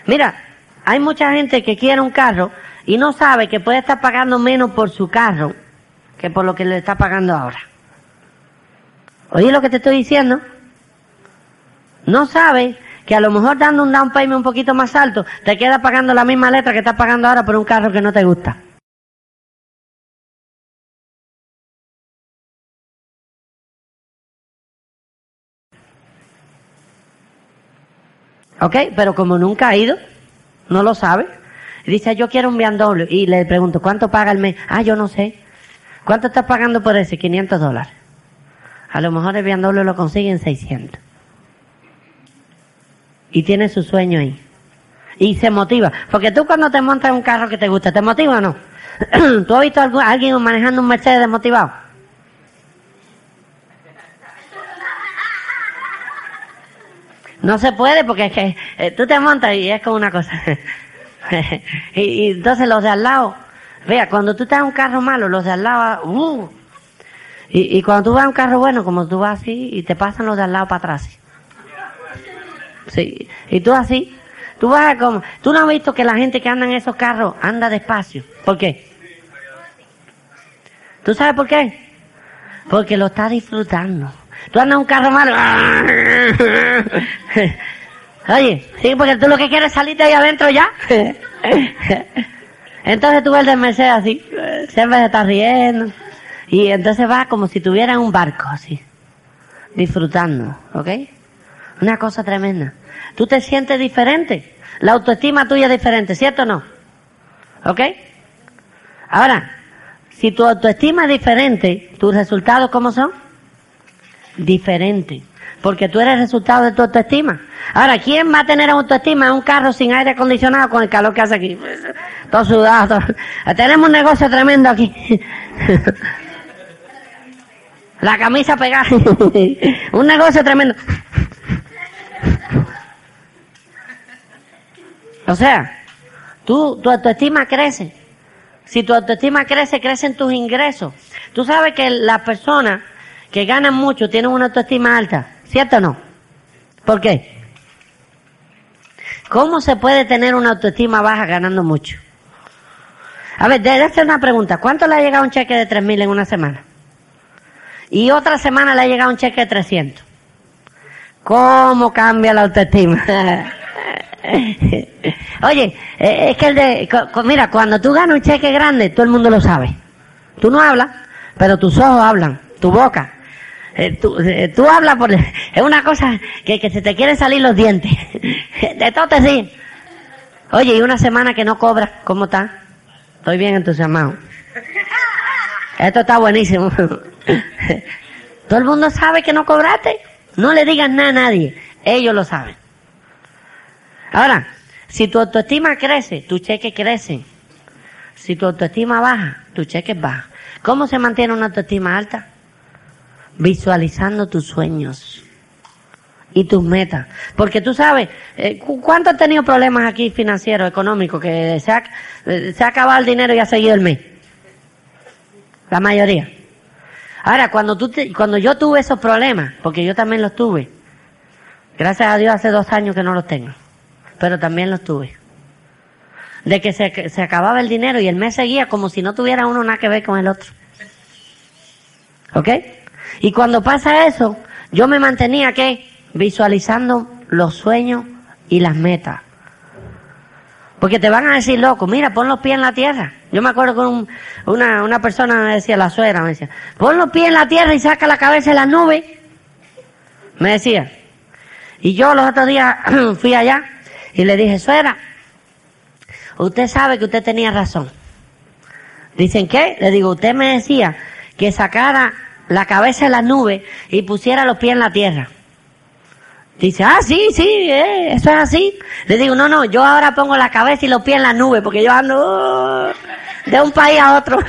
[SPEAKER 1] Mira, hay mucha gente que quiere un carro y no sabe que puede estar pagando menos por su carro que por lo que le está pagando ahora. Oye lo que te estoy diciendo. No sabe que a lo mejor dando un down payment un poquito más alto, te quedas pagando la misma letra que estás pagando ahora por un carro que no te gusta. ¿Ok? Pero como nunca ha ido, no lo sabe. Dice, yo quiero un BMW. Y le pregunto, ¿cuánto paga el mes? Ah, yo no sé. ¿Cuánto estás pagando por ese? 500 dólares. A lo mejor el BMW lo consigue en 600. Y tiene su sueño ahí. Y se motiva. Porque tú cuando te montas un carro que te gusta, ¿te motiva o no? [CLEARS THROAT] ¿Tú has visto a alguien manejando un Mercedes desmotivado? No se puede porque es que eh, tú te montas y es como una cosa. [LAUGHS] y, y entonces los de al lado, vea, cuando tú estás en un carro malo, los de al lado, uh, y, y cuando tú vas en un carro bueno, como tú vas así, y te pasan los de al lado para atrás. así. Sí, y tú así, tú vas como, tú no has visto que la gente que anda en esos carros anda despacio. ¿Por qué? ¿Tú sabes por qué? Porque lo está disfrutando. Tú andas en un carro malo. [LAUGHS] Oye, sí, porque tú lo que quieres es salirte ahí adentro ya. [LAUGHS] Entonces tú ves el de Mercedes así, siempre se está riendo. Y entonces va como si tuviera un barco así, disfrutando, ¿ok? Una cosa tremenda. Tú te sientes diferente. La autoestima tuya es diferente, ¿cierto o no? ¿Ok? Ahora, si tu autoestima es diferente, ¿tus resultados cómo son? diferente. Porque tú eres el resultado de tu autoestima. Ahora, ¿quién va a tener autoestima en un carro sin aire acondicionado con el calor que hace aquí? Todo sudado. [LAUGHS] Tenemos un negocio tremendo aquí. [LAUGHS] La camisa pegada. [LAUGHS] un negocio tremendo. O sea, tú, tu autoestima crece. Si tu autoestima crece, crecen tus ingresos. Tú sabes que las personas que ganan mucho tienen una autoestima alta, ¿cierto o no? ¿Por qué? ¿Cómo se puede tener una autoestima baja ganando mucho? A ver, hacer una pregunta. ¿Cuánto le ha llegado un cheque de 3.000 en una semana? Y otra semana le ha llegado un cheque de 300. ¿Cómo cambia la autoestima? [LAUGHS] Oye, eh, es que el de, mira, cuando tú ganas un cheque grande, todo el mundo lo sabe. Tú no hablas, pero tus ojos hablan, tu boca. Eh, tú, eh, tú hablas por, [LAUGHS] es una cosa que, que se te quieren salir los dientes. [LAUGHS] De todo te siguen. Oye, y una semana que no cobras, ¿cómo está? Estoy bien entusiasmado. Esto está buenísimo. [LAUGHS] Todo el mundo sabe que no cobraste. No le digas nada a nadie. Ellos lo saben. Ahora, si tu autoestima crece, tu cheque crece. Si tu autoestima baja, tu cheque baja. ¿Cómo se mantiene una autoestima alta? Visualizando tus sueños y tus metas. Porque tú sabes, eh, cu- ¿cuánto has tenido problemas aquí financieros, económicos, que se ha, eh, se ha acabado el dinero y ha seguido el mes? La mayoría. Ahora, cuando, tú te- cuando yo tuve esos problemas, porque yo también los tuve, gracias a Dios hace dos años que no los tengo, pero también los tuve. De que se, se acababa el dinero y el mes seguía como si no tuviera uno nada que ver con el otro. ¿Ok? Y cuando pasa eso, yo me mantenía que visualizando los sueños y las metas. Porque te van a decir, loco, mira, pon los pies en la tierra. Yo me acuerdo que un- una, una persona me decía, la suegra me decía, pon los pies en la tierra y saca la cabeza de las nubes. Me decía. Y yo los otros días [CLEARS THROAT] fui allá y le dije, suegra, usted sabe que usted tenía razón. Dicen, ¿qué? Le digo, usted me decía que sacara la cabeza de las nubes y pusiera los pies en la tierra. Dice, ah, sí, sí, eh, eso es así. Le digo, no, no, yo ahora pongo la cabeza y los pies en la nube porque yo ando uh, de un país a otro. [LAUGHS]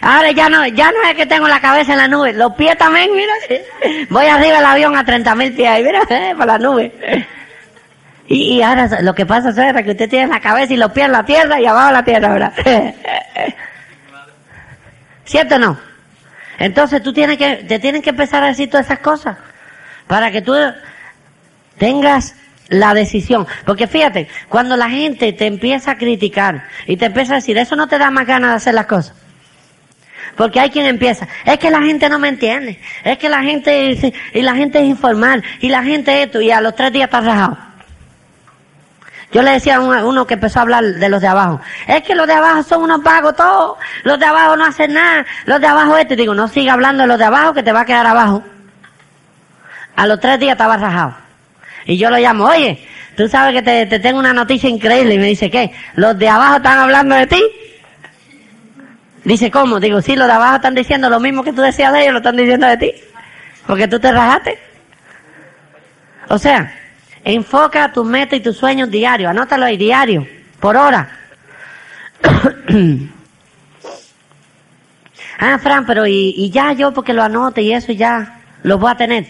[SPEAKER 1] ahora ya no, ya no es que tengo la cabeza en la nube, los pies también, mira. [LAUGHS] Voy arriba del avión a 30 mil pies, ahí, mira, [LAUGHS] eh, por la nube. Y, y ahora lo que pasa es que usted tiene la cabeza y los pies en la tierra y abajo la tierra, ¿verdad? ¿Cierto o no? Entonces tú tienes que, te tienen que empezar a decir todas esas cosas para que tú tengas la decisión. Porque fíjate, cuando la gente te empieza a criticar y te empieza a decir, eso no te da más ganas de hacer las cosas. Porque hay quien empieza, es que la gente no me entiende, es que la gente, y la gente es informal, y la gente esto, y a los tres días está rajado. Yo le decía a uno, que empezó a hablar de los de abajo, es que los de abajo son unos vagos todos, los de abajo no hacen nada, los de abajo esto, y digo, no siga hablando de los de abajo que te va a quedar abajo. A los tres días estaba rajado. Y yo lo llamo, oye, tú sabes que te, te tengo una noticia increíble, y me dice, ¿qué? ¿Los de abajo están hablando de ti? Dice, ¿cómo? Digo, sí, los de abajo están diciendo lo mismo que tú decías de ellos, lo están diciendo de ti. Porque tú te rajaste. O sea, enfoca tus metas y tus sueños diarios. Anótalo ahí, diario, por hora. [COUGHS] ah, Fran, pero y, y ya yo porque lo anote y eso ya lo voy a tener.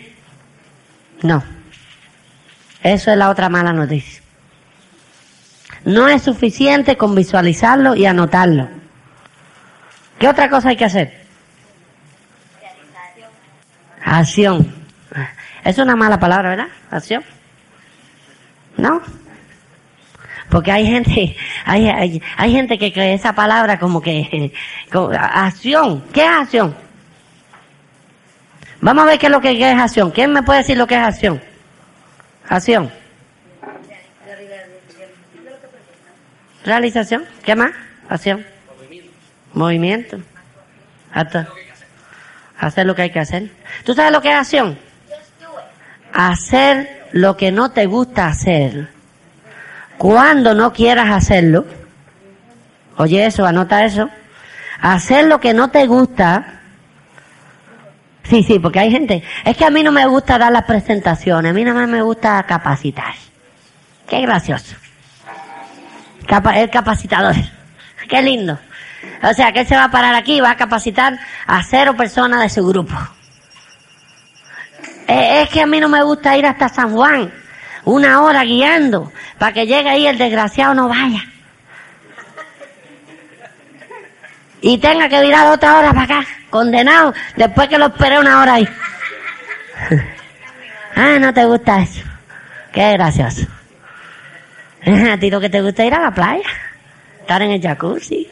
[SPEAKER 1] No. Eso es la otra mala noticia. No es suficiente con visualizarlo y anotarlo. ¿Qué otra cosa hay que hacer? Acción. Es una mala palabra, ¿verdad? Acción. ¿No? Porque hay gente, hay, hay, hay gente que cree esa palabra como que, [LAUGHS] como, acción. ¿Qué es acción? Vamos a ver qué es lo que es acción. ¿Quién me puede decir lo que es acción? Acción. Realización. ¿Qué más? Acción. Movimiento. Hasta hacer lo que hay que hacer. ¿Tú sabes lo que es acción? Hacer lo que no te gusta hacer. Cuando no quieras hacerlo. Oye eso, anota eso. Hacer lo que no te gusta Sí, sí, porque hay gente. Es que a mí no me gusta dar las presentaciones, a mí nada más me gusta capacitar. Qué gracioso. Capa- el capacitador. [LAUGHS] Qué lindo. O sea, que él se va a parar aquí y va a capacitar a cero personas de su grupo. Eh, es que a mí no me gusta ir hasta San Juan, una hora guiando, para que llegue ahí el desgraciado no vaya. Y tenga que virar otra hora para acá, condenado, después que lo esperé una hora ahí. [LAUGHS] ah, no te gusta eso. Qué gracioso. [LAUGHS] A ti lo que te gusta ir a la playa, estar en el jacuzzi.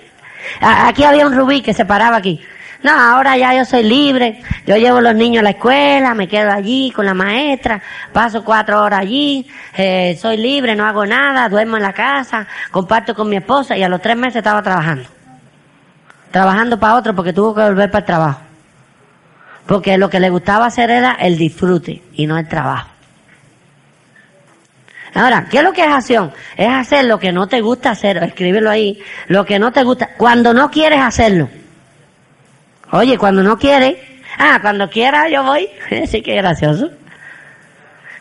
[SPEAKER 1] A- Aquí había un rubí que se paraba aquí. No, ahora ya yo soy libre. Yo llevo los niños a la escuela, me quedo allí con la maestra, paso cuatro horas allí, eh, soy libre, no hago nada, duermo en la casa, comparto con mi esposa y a los tres meses estaba trabajando. Trabajando para otro porque tuvo que volver para el trabajo. Porque lo que le gustaba hacer era el disfrute y no el trabajo. Ahora, ¿qué es lo que es acción? Es hacer lo que no te gusta hacer, escríbelo ahí, lo que no te gusta, cuando no quieres hacerlo. Oye, cuando no quieres, ah, cuando quiera yo voy, [LAUGHS] sí que gracioso.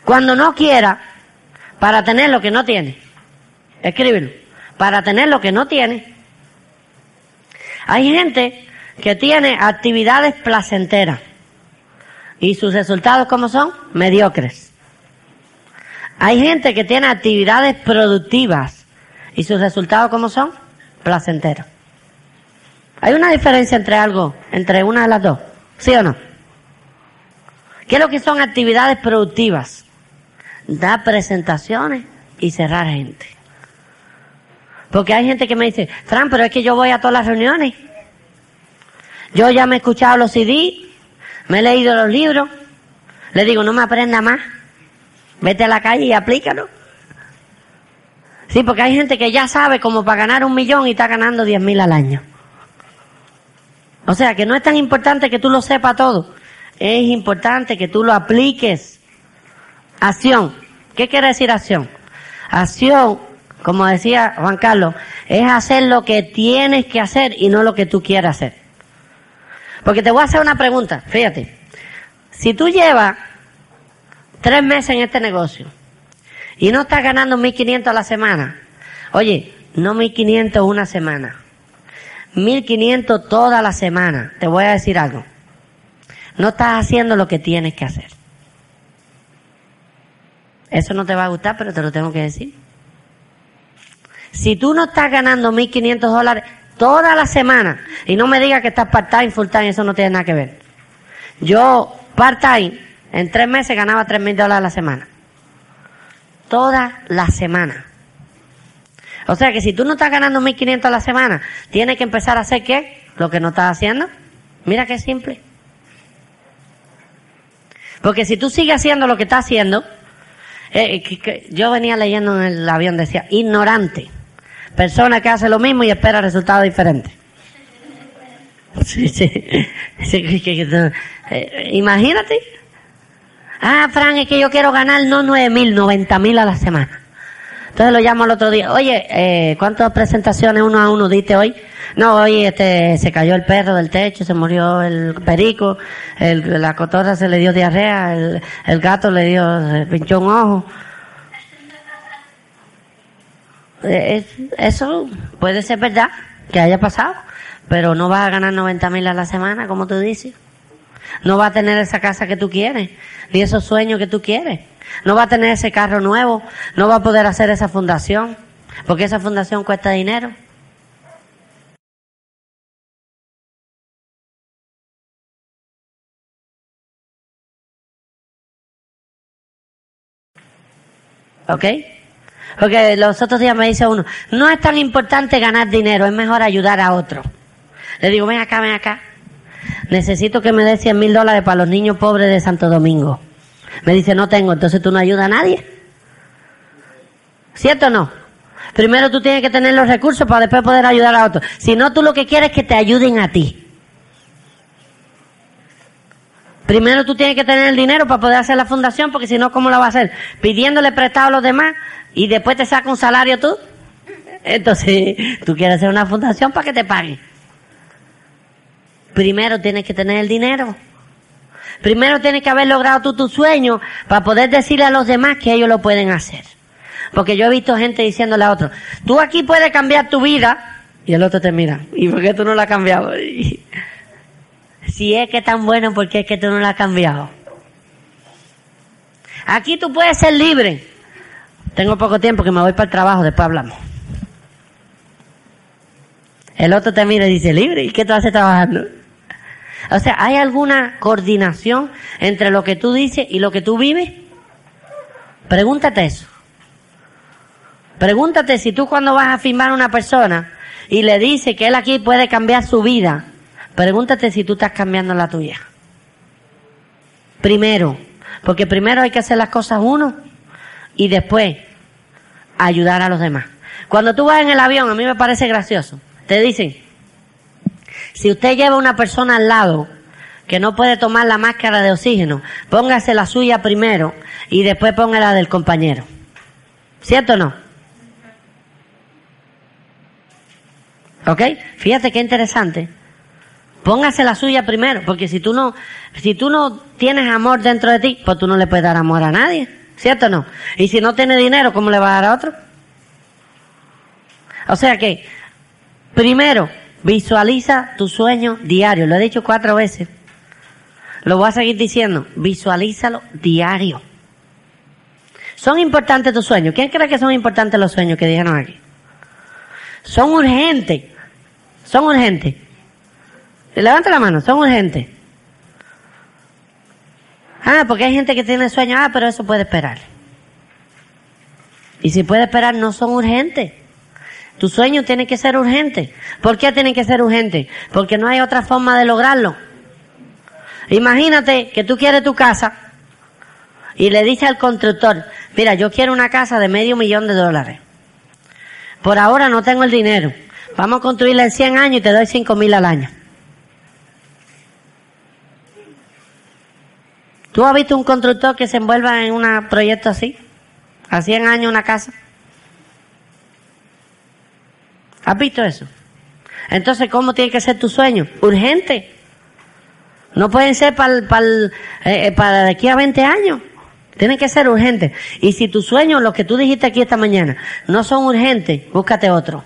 [SPEAKER 1] Cuando no quiera, para tener lo que no tiene, escríbelo, para tener lo que no tiene. Hay gente que tiene actividades placenteras y sus resultados, ¿cómo son? Mediocres. Hay gente que tiene actividades productivas y sus resultados, ¿cómo son? Placenteros. Hay una diferencia entre algo, entre una de las dos, ¿sí o no? ¿Qué es lo que son actividades productivas? Dar presentaciones y cerrar gente. Porque hay gente que me dice, Fran, pero es que yo voy a todas las reuniones. Yo ya me he escuchado los CD, me he leído los libros. Le digo, no me aprenda más. Vete a la calle y aplícalo. Sí, porque hay gente que ya sabe como para ganar un millón y está ganando diez mil al año. O sea, que no es tan importante que tú lo sepas todo. Es importante que tú lo apliques. Acción. ¿Qué quiere decir acción? Acción, como decía Juan Carlos, es hacer lo que tienes que hacer y no lo que tú quieras hacer. Porque te voy a hacer una pregunta, fíjate. Si tú llevas tres meses en este negocio y no estás ganando 1.500 a la semana, oye, no 1.500 una semana, 1.500 toda la semana, te voy a decir algo. No estás haciendo lo que tienes que hacer. Eso no te va a gustar, pero te lo tengo que decir. Si tú no estás ganando 1.500 dólares toda la semana, y no me digas que estás part-time, full-time, eso no tiene nada que ver. Yo, part-time, en tres meses ganaba 3.000 dólares a la semana. Toda la semana. O sea que si tú no estás ganando 1.500 a la semana, tienes que empezar a hacer qué? Lo que no estás haciendo. Mira qué simple. Porque si tú sigues haciendo lo que estás haciendo, eh, que- que yo venía leyendo en el avión, decía, ignorante. Persona que hace lo mismo y espera resultados diferentes. [LAUGHS] Sí, sí. Que- eh, imagínate. Ah, Fran, es que yo quiero ganar no nueve mil, noventa mil a la semana. Entonces lo llamo al otro día. Oye, eh, ¿cuántas presentaciones uno a uno diste hoy? No, hoy este, se cayó el perro del techo, se murió el perico, el, la cotorra se le dio diarrea, el, el gato le dio, se pinchó un ojo. Eh, es- eso puede ser verdad que haya pasado, pero no vas a ganar 90 mil a la semana, como tú dices. No vas a tener esa casa que tú quieres, ni esos sueños que tú quieres. No vas a tener ese carro nuevo, no vas a poder hacer esa fundación, porque esa fundación cuesta dinero. ¿Ok? Porque los otros días me dice uno, no es tan importante ganar dinero, es mejor ayudar a otro. Le digo, ven acá, ven acá. Necesito que me des 100 mil dólares para los niños pobres de Santo Domingo. Me dice, no tengo, entonces tú no ayudas a nadie. ¿Cierto o no? Primero tú tienes que tener los recursos para después poder ayudar a otros. Si no, tú lo que quieres es que te ayuden a ti. Primero tú tienes que tener el dinero para poder hacer la fundación, porque si no, ¿cómo la vas a hacer? Pidiéndole prestado a los demás y después te saca un salario tú. Entonces, tú quieres hacer una fundación para que te paguen. Primero tienes que tener el dinero. Primero tienes que haber logrado tú tu sueño para poder decirle a los demás que ellos lo pueden hacer. Porque yo he visto gente diciéndole a otro, tú aquí puedes cambiar tu vida, y el otro te mira, ¿y por qué tú no la has cambiado? [LAUGHS] si es que tan bueno, ¿por qué es que tú no la has cambiado? Aquí tú puedes ser libre. Tengo poco tiempo que me voy para el trabajo, después hablamos. El otro te mira y dice, libre, ¿y qué tú haces trabajando? O sea, ¿hay alguna coordinación entre lo que tú dices y lo que tú vives? Pregúntate eso. Pregúntate si tú cuando vas a firmar a una persona y le dices que él aquí puede cambiar su vida, pregúntate si tú estás cambiando la tuya. Primero, porque primero hay que hacer las cosas uno y después ayudar a los demás. Cuando tú vas en el avión, a mí me parece gracioso, te dicen, si usted lleva una persona al lado que no puede tomar la máscara de oxígeno, póngase la suya primero y después ponga la del compañero. ¿Cierto o no? ¿Ok? Fíjate qué interesante. Póngase la suya primero, porque si tú no, si tú no tienes amor dentro de ti, pues tú no le puedes dar amor a nadie. ¿Cierto o no? Y si no tiene dinero, ¿cómo le va a dar a otro? O sea que, primero, visualiza tu sueño diario. Lo he dicho cuatro veces. Lo voy a seguir diciendo. Visualízalo diario. Son importantes tus sueños. ¿Quién cree que son importantes los sueños que dijeron aquí? Son urgentes. Son urgentes. Levanta la mano, son urgentes. Ah, porque hay gente que tiene sueños. Ah, pero eso puede esperar. Y si puede esperar, no son urgentes. Tu sueño tiene que ser urgente. ¿Por qué tiene que ser urgente? Porque no hay otra forma de lograrlo. Imagínate que tú quieres tu casa y le dices al constructor, mira, yo quiero una casa de medio millón de dólares. Por ahora no tengo el dinero. Vamos a construirla en 100 años y te doy 5 mil al año. ¿Tú has visto un constructor que se envuelva en un proyecto así? A 100 años una casa. ¿Has visto eso? Entonces, ¿cómo tiene que ser tu sueño? Urgente. No pueden ser para eh, eh, para de aquí a 20 años. Tienen que ser urgentes. Y si tus sueños, los que tú dijiste aquí esta mañana, no son urgentes, búscate otro.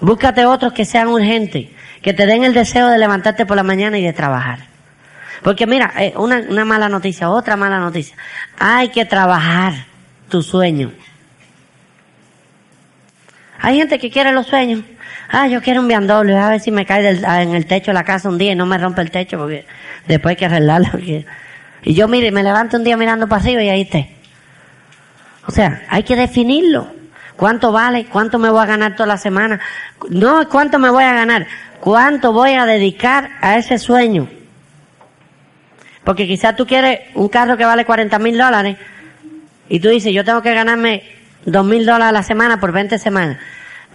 [SPEAKER 1] Búscate otros que sean urgentes, que te den el deseo de levantarte por la mañana y de trabajar. Porque mira, eh, una, una mala noticia, otra mala noticia. Hay que trabajar tu sueño. Hay gente que quiere los sueños. Ah, yo quiero un viandolio, a ver si me cae en el techo de la casa un día y no me rompe el techo porque después hay que arreglarlo. [LAUGHS] Y yo mire, me levanto un día mirando arriba y ahí esté. O sea, hay que definirlo. ¿Cuánto vale? ¿Cuánto me voy a ganar toda la semana? No cuánto me voy a ganar, cuánto voy a dedicar a ese sueño. Porque quizás tú quieres un carro que vale 40 mil dólares y tú dices, yo tengo que ganarme dos mil dólares a la semana por 20 semanas.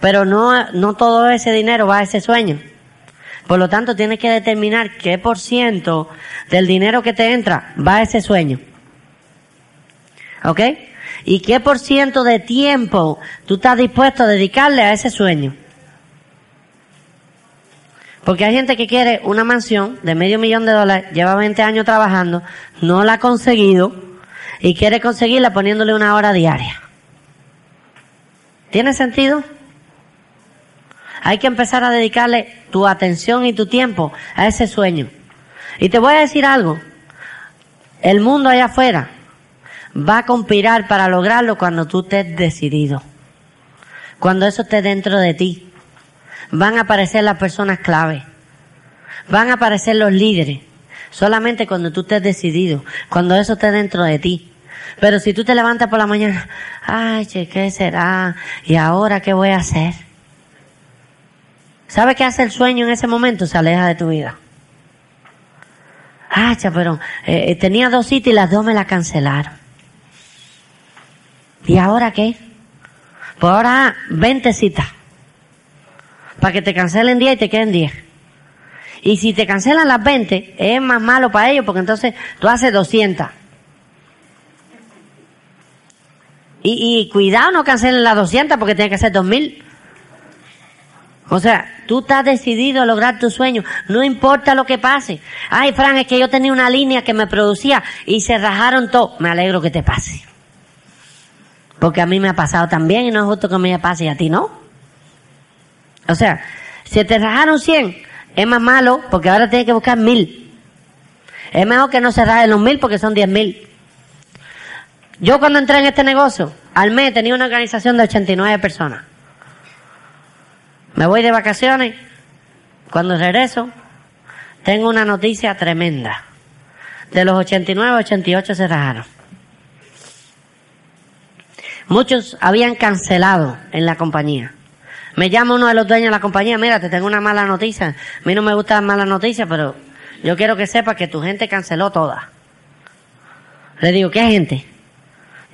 [SPEAKER 1] Pero no, no todo ese dinero va a ese sueño. Por lo tanto, tienes que determinar qué por ciento del dinero que te entra va a ese sueño. ¿Ok? Y qué por ciento de tiempo tú estás dispuesto a dedicarle a ese sueño. Porque hay gente que quiere una mansión de medio millón de dólares, lleva 20 años trabajando, no la ha conseguido y quiere conseguirla poniéndole una hora diaria. ¿Tiene sentido? Hay que empezar a dedicarle tu atención y tu tiempo a ese sueño. Y te voy a decir algo. El mundo allá afuera va a conspirar para lograrlo cuando tú estés decidido. Cuando eso esté dentro de ti. Van a aparecer las personas clave. Van a aparecer los líderes. Solamente cuando tú estés decidido. Cuando eso esté dentro de ti. Pero si tú te levantas por la mañana, ay, che, ¿qué será? ¿Y ahora qué voy a hacer? ¿Sabe qué hace el sueño en ese momento? Se aleja de tu vida. Ah, pero eh, eh, tenía dos citas y las dos me las cancelaron. ¿Y ahora qué? Pues ahora 20 citas. Para que te cancelen 10 y te queden 10. Y si te cancelan las 20, es más malo para ellos porque entonces tú haces 200. Y, cuidado, no cancelen las 200 porque tiene que ser 2000. O sea, tú estás decidido a lograr tu sueño, no importa lo que pase. Ay, Fran, es que yo tenía una línea que me producía y se rajaron todo. Me alegro que te pase. Porque a mí me ha pasado también y no es justo que me pase y a ti no. O sea, si te rajaron 100, es más malo porque ahora tienes que buscar mil. Es mejor que no se rajen los mil porque son diez mil. Yo cuando entré en este negocio, al mes tenía una organización de 89 personas. Me voy de vacaciones. Cuando regreso, tengo una noticia tremenda. De los 89, 88 se rajaron. Muchos habían cancelado en la compañía. Me llama uno de los dueños de la compañía, mira, te tengo una mala noticia. A mí no me gustan malas noticias, pero yo quiero que sepas que tu gente canceló toda. Le digo, ¿qué gente?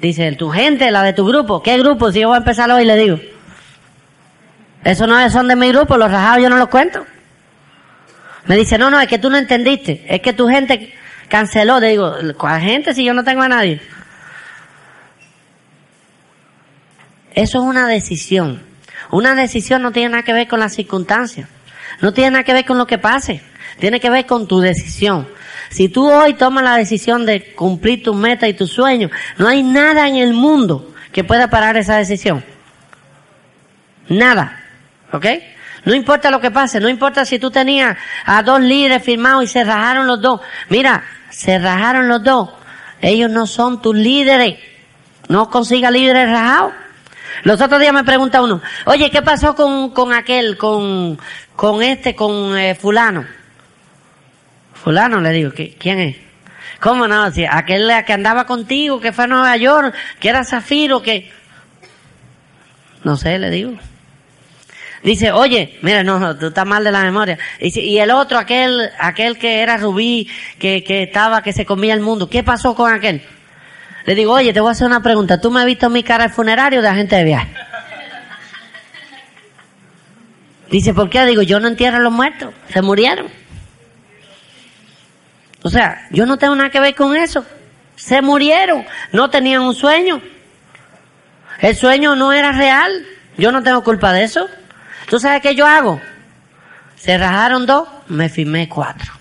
[SPEAKER 1] Dice, tu gente, la de tu grupo. ¿Qué grupo? Si yo voy a empezar hoy, le digo. Eso no son de mi grupo, los rajados yo no los cuento. Me dice, no, no, es que tú no entendiste. Es que tu gente canceló. Le digo, ¿cuál gente si yo no tengo a nadie? Eso es una decisión. Una decisión no tiene nada que ver con las circunstancias. No tiene nada que ver con lo que pase. Tiene que ver con tu decisión. Si tú hoy tomas la decisión de cumplir tus metas y tus sueños, no hay nada en el mundo que pueda parar esa decisión. Nada. ¿Ok? No importa lo que pase, no importa si tú tenías a dos líderes firmados y se rajaron los dos. Mira, se rajaron los dos. Ellos no son tus líderes. No consiga líderes rajados. Los otros días me pregunta uno, oye, ¿qué pasó con, con aquel, con, con este, con eh, fulano? Fulano, le digo, ¿quién es? ¿Cómo no? Si aquel que andaba contigo, que fue a Nueva York, que era Zafiro, que... No sé, le digo. Dice, oye, mira, no, no, tú estás mal de la memoria. Y, el otro, aquel, aquel que era Rubí, que, que estaba, que se comía el mundo, ¿qué pasó con aquel? Le digo, oye, te voy a hacer una pregunta. ¿Tú me has visto mi cara al funerario de agente de viaje? Dice, ¿por qué? Digo, yo no entierro a los muertos. Se murieron. O sea, yo no tengo nada que ver con eso. Se murieron. No tenían un sueño. El sueño no era real. Yo no tengo culpa de eso. ¿Tú sabes qué yo hago? Se rajaron dos, me firmé cuatro.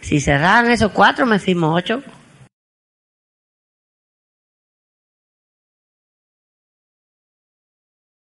[SPEAKER 1] Si cerraron esos cuatro, me firmo ocho.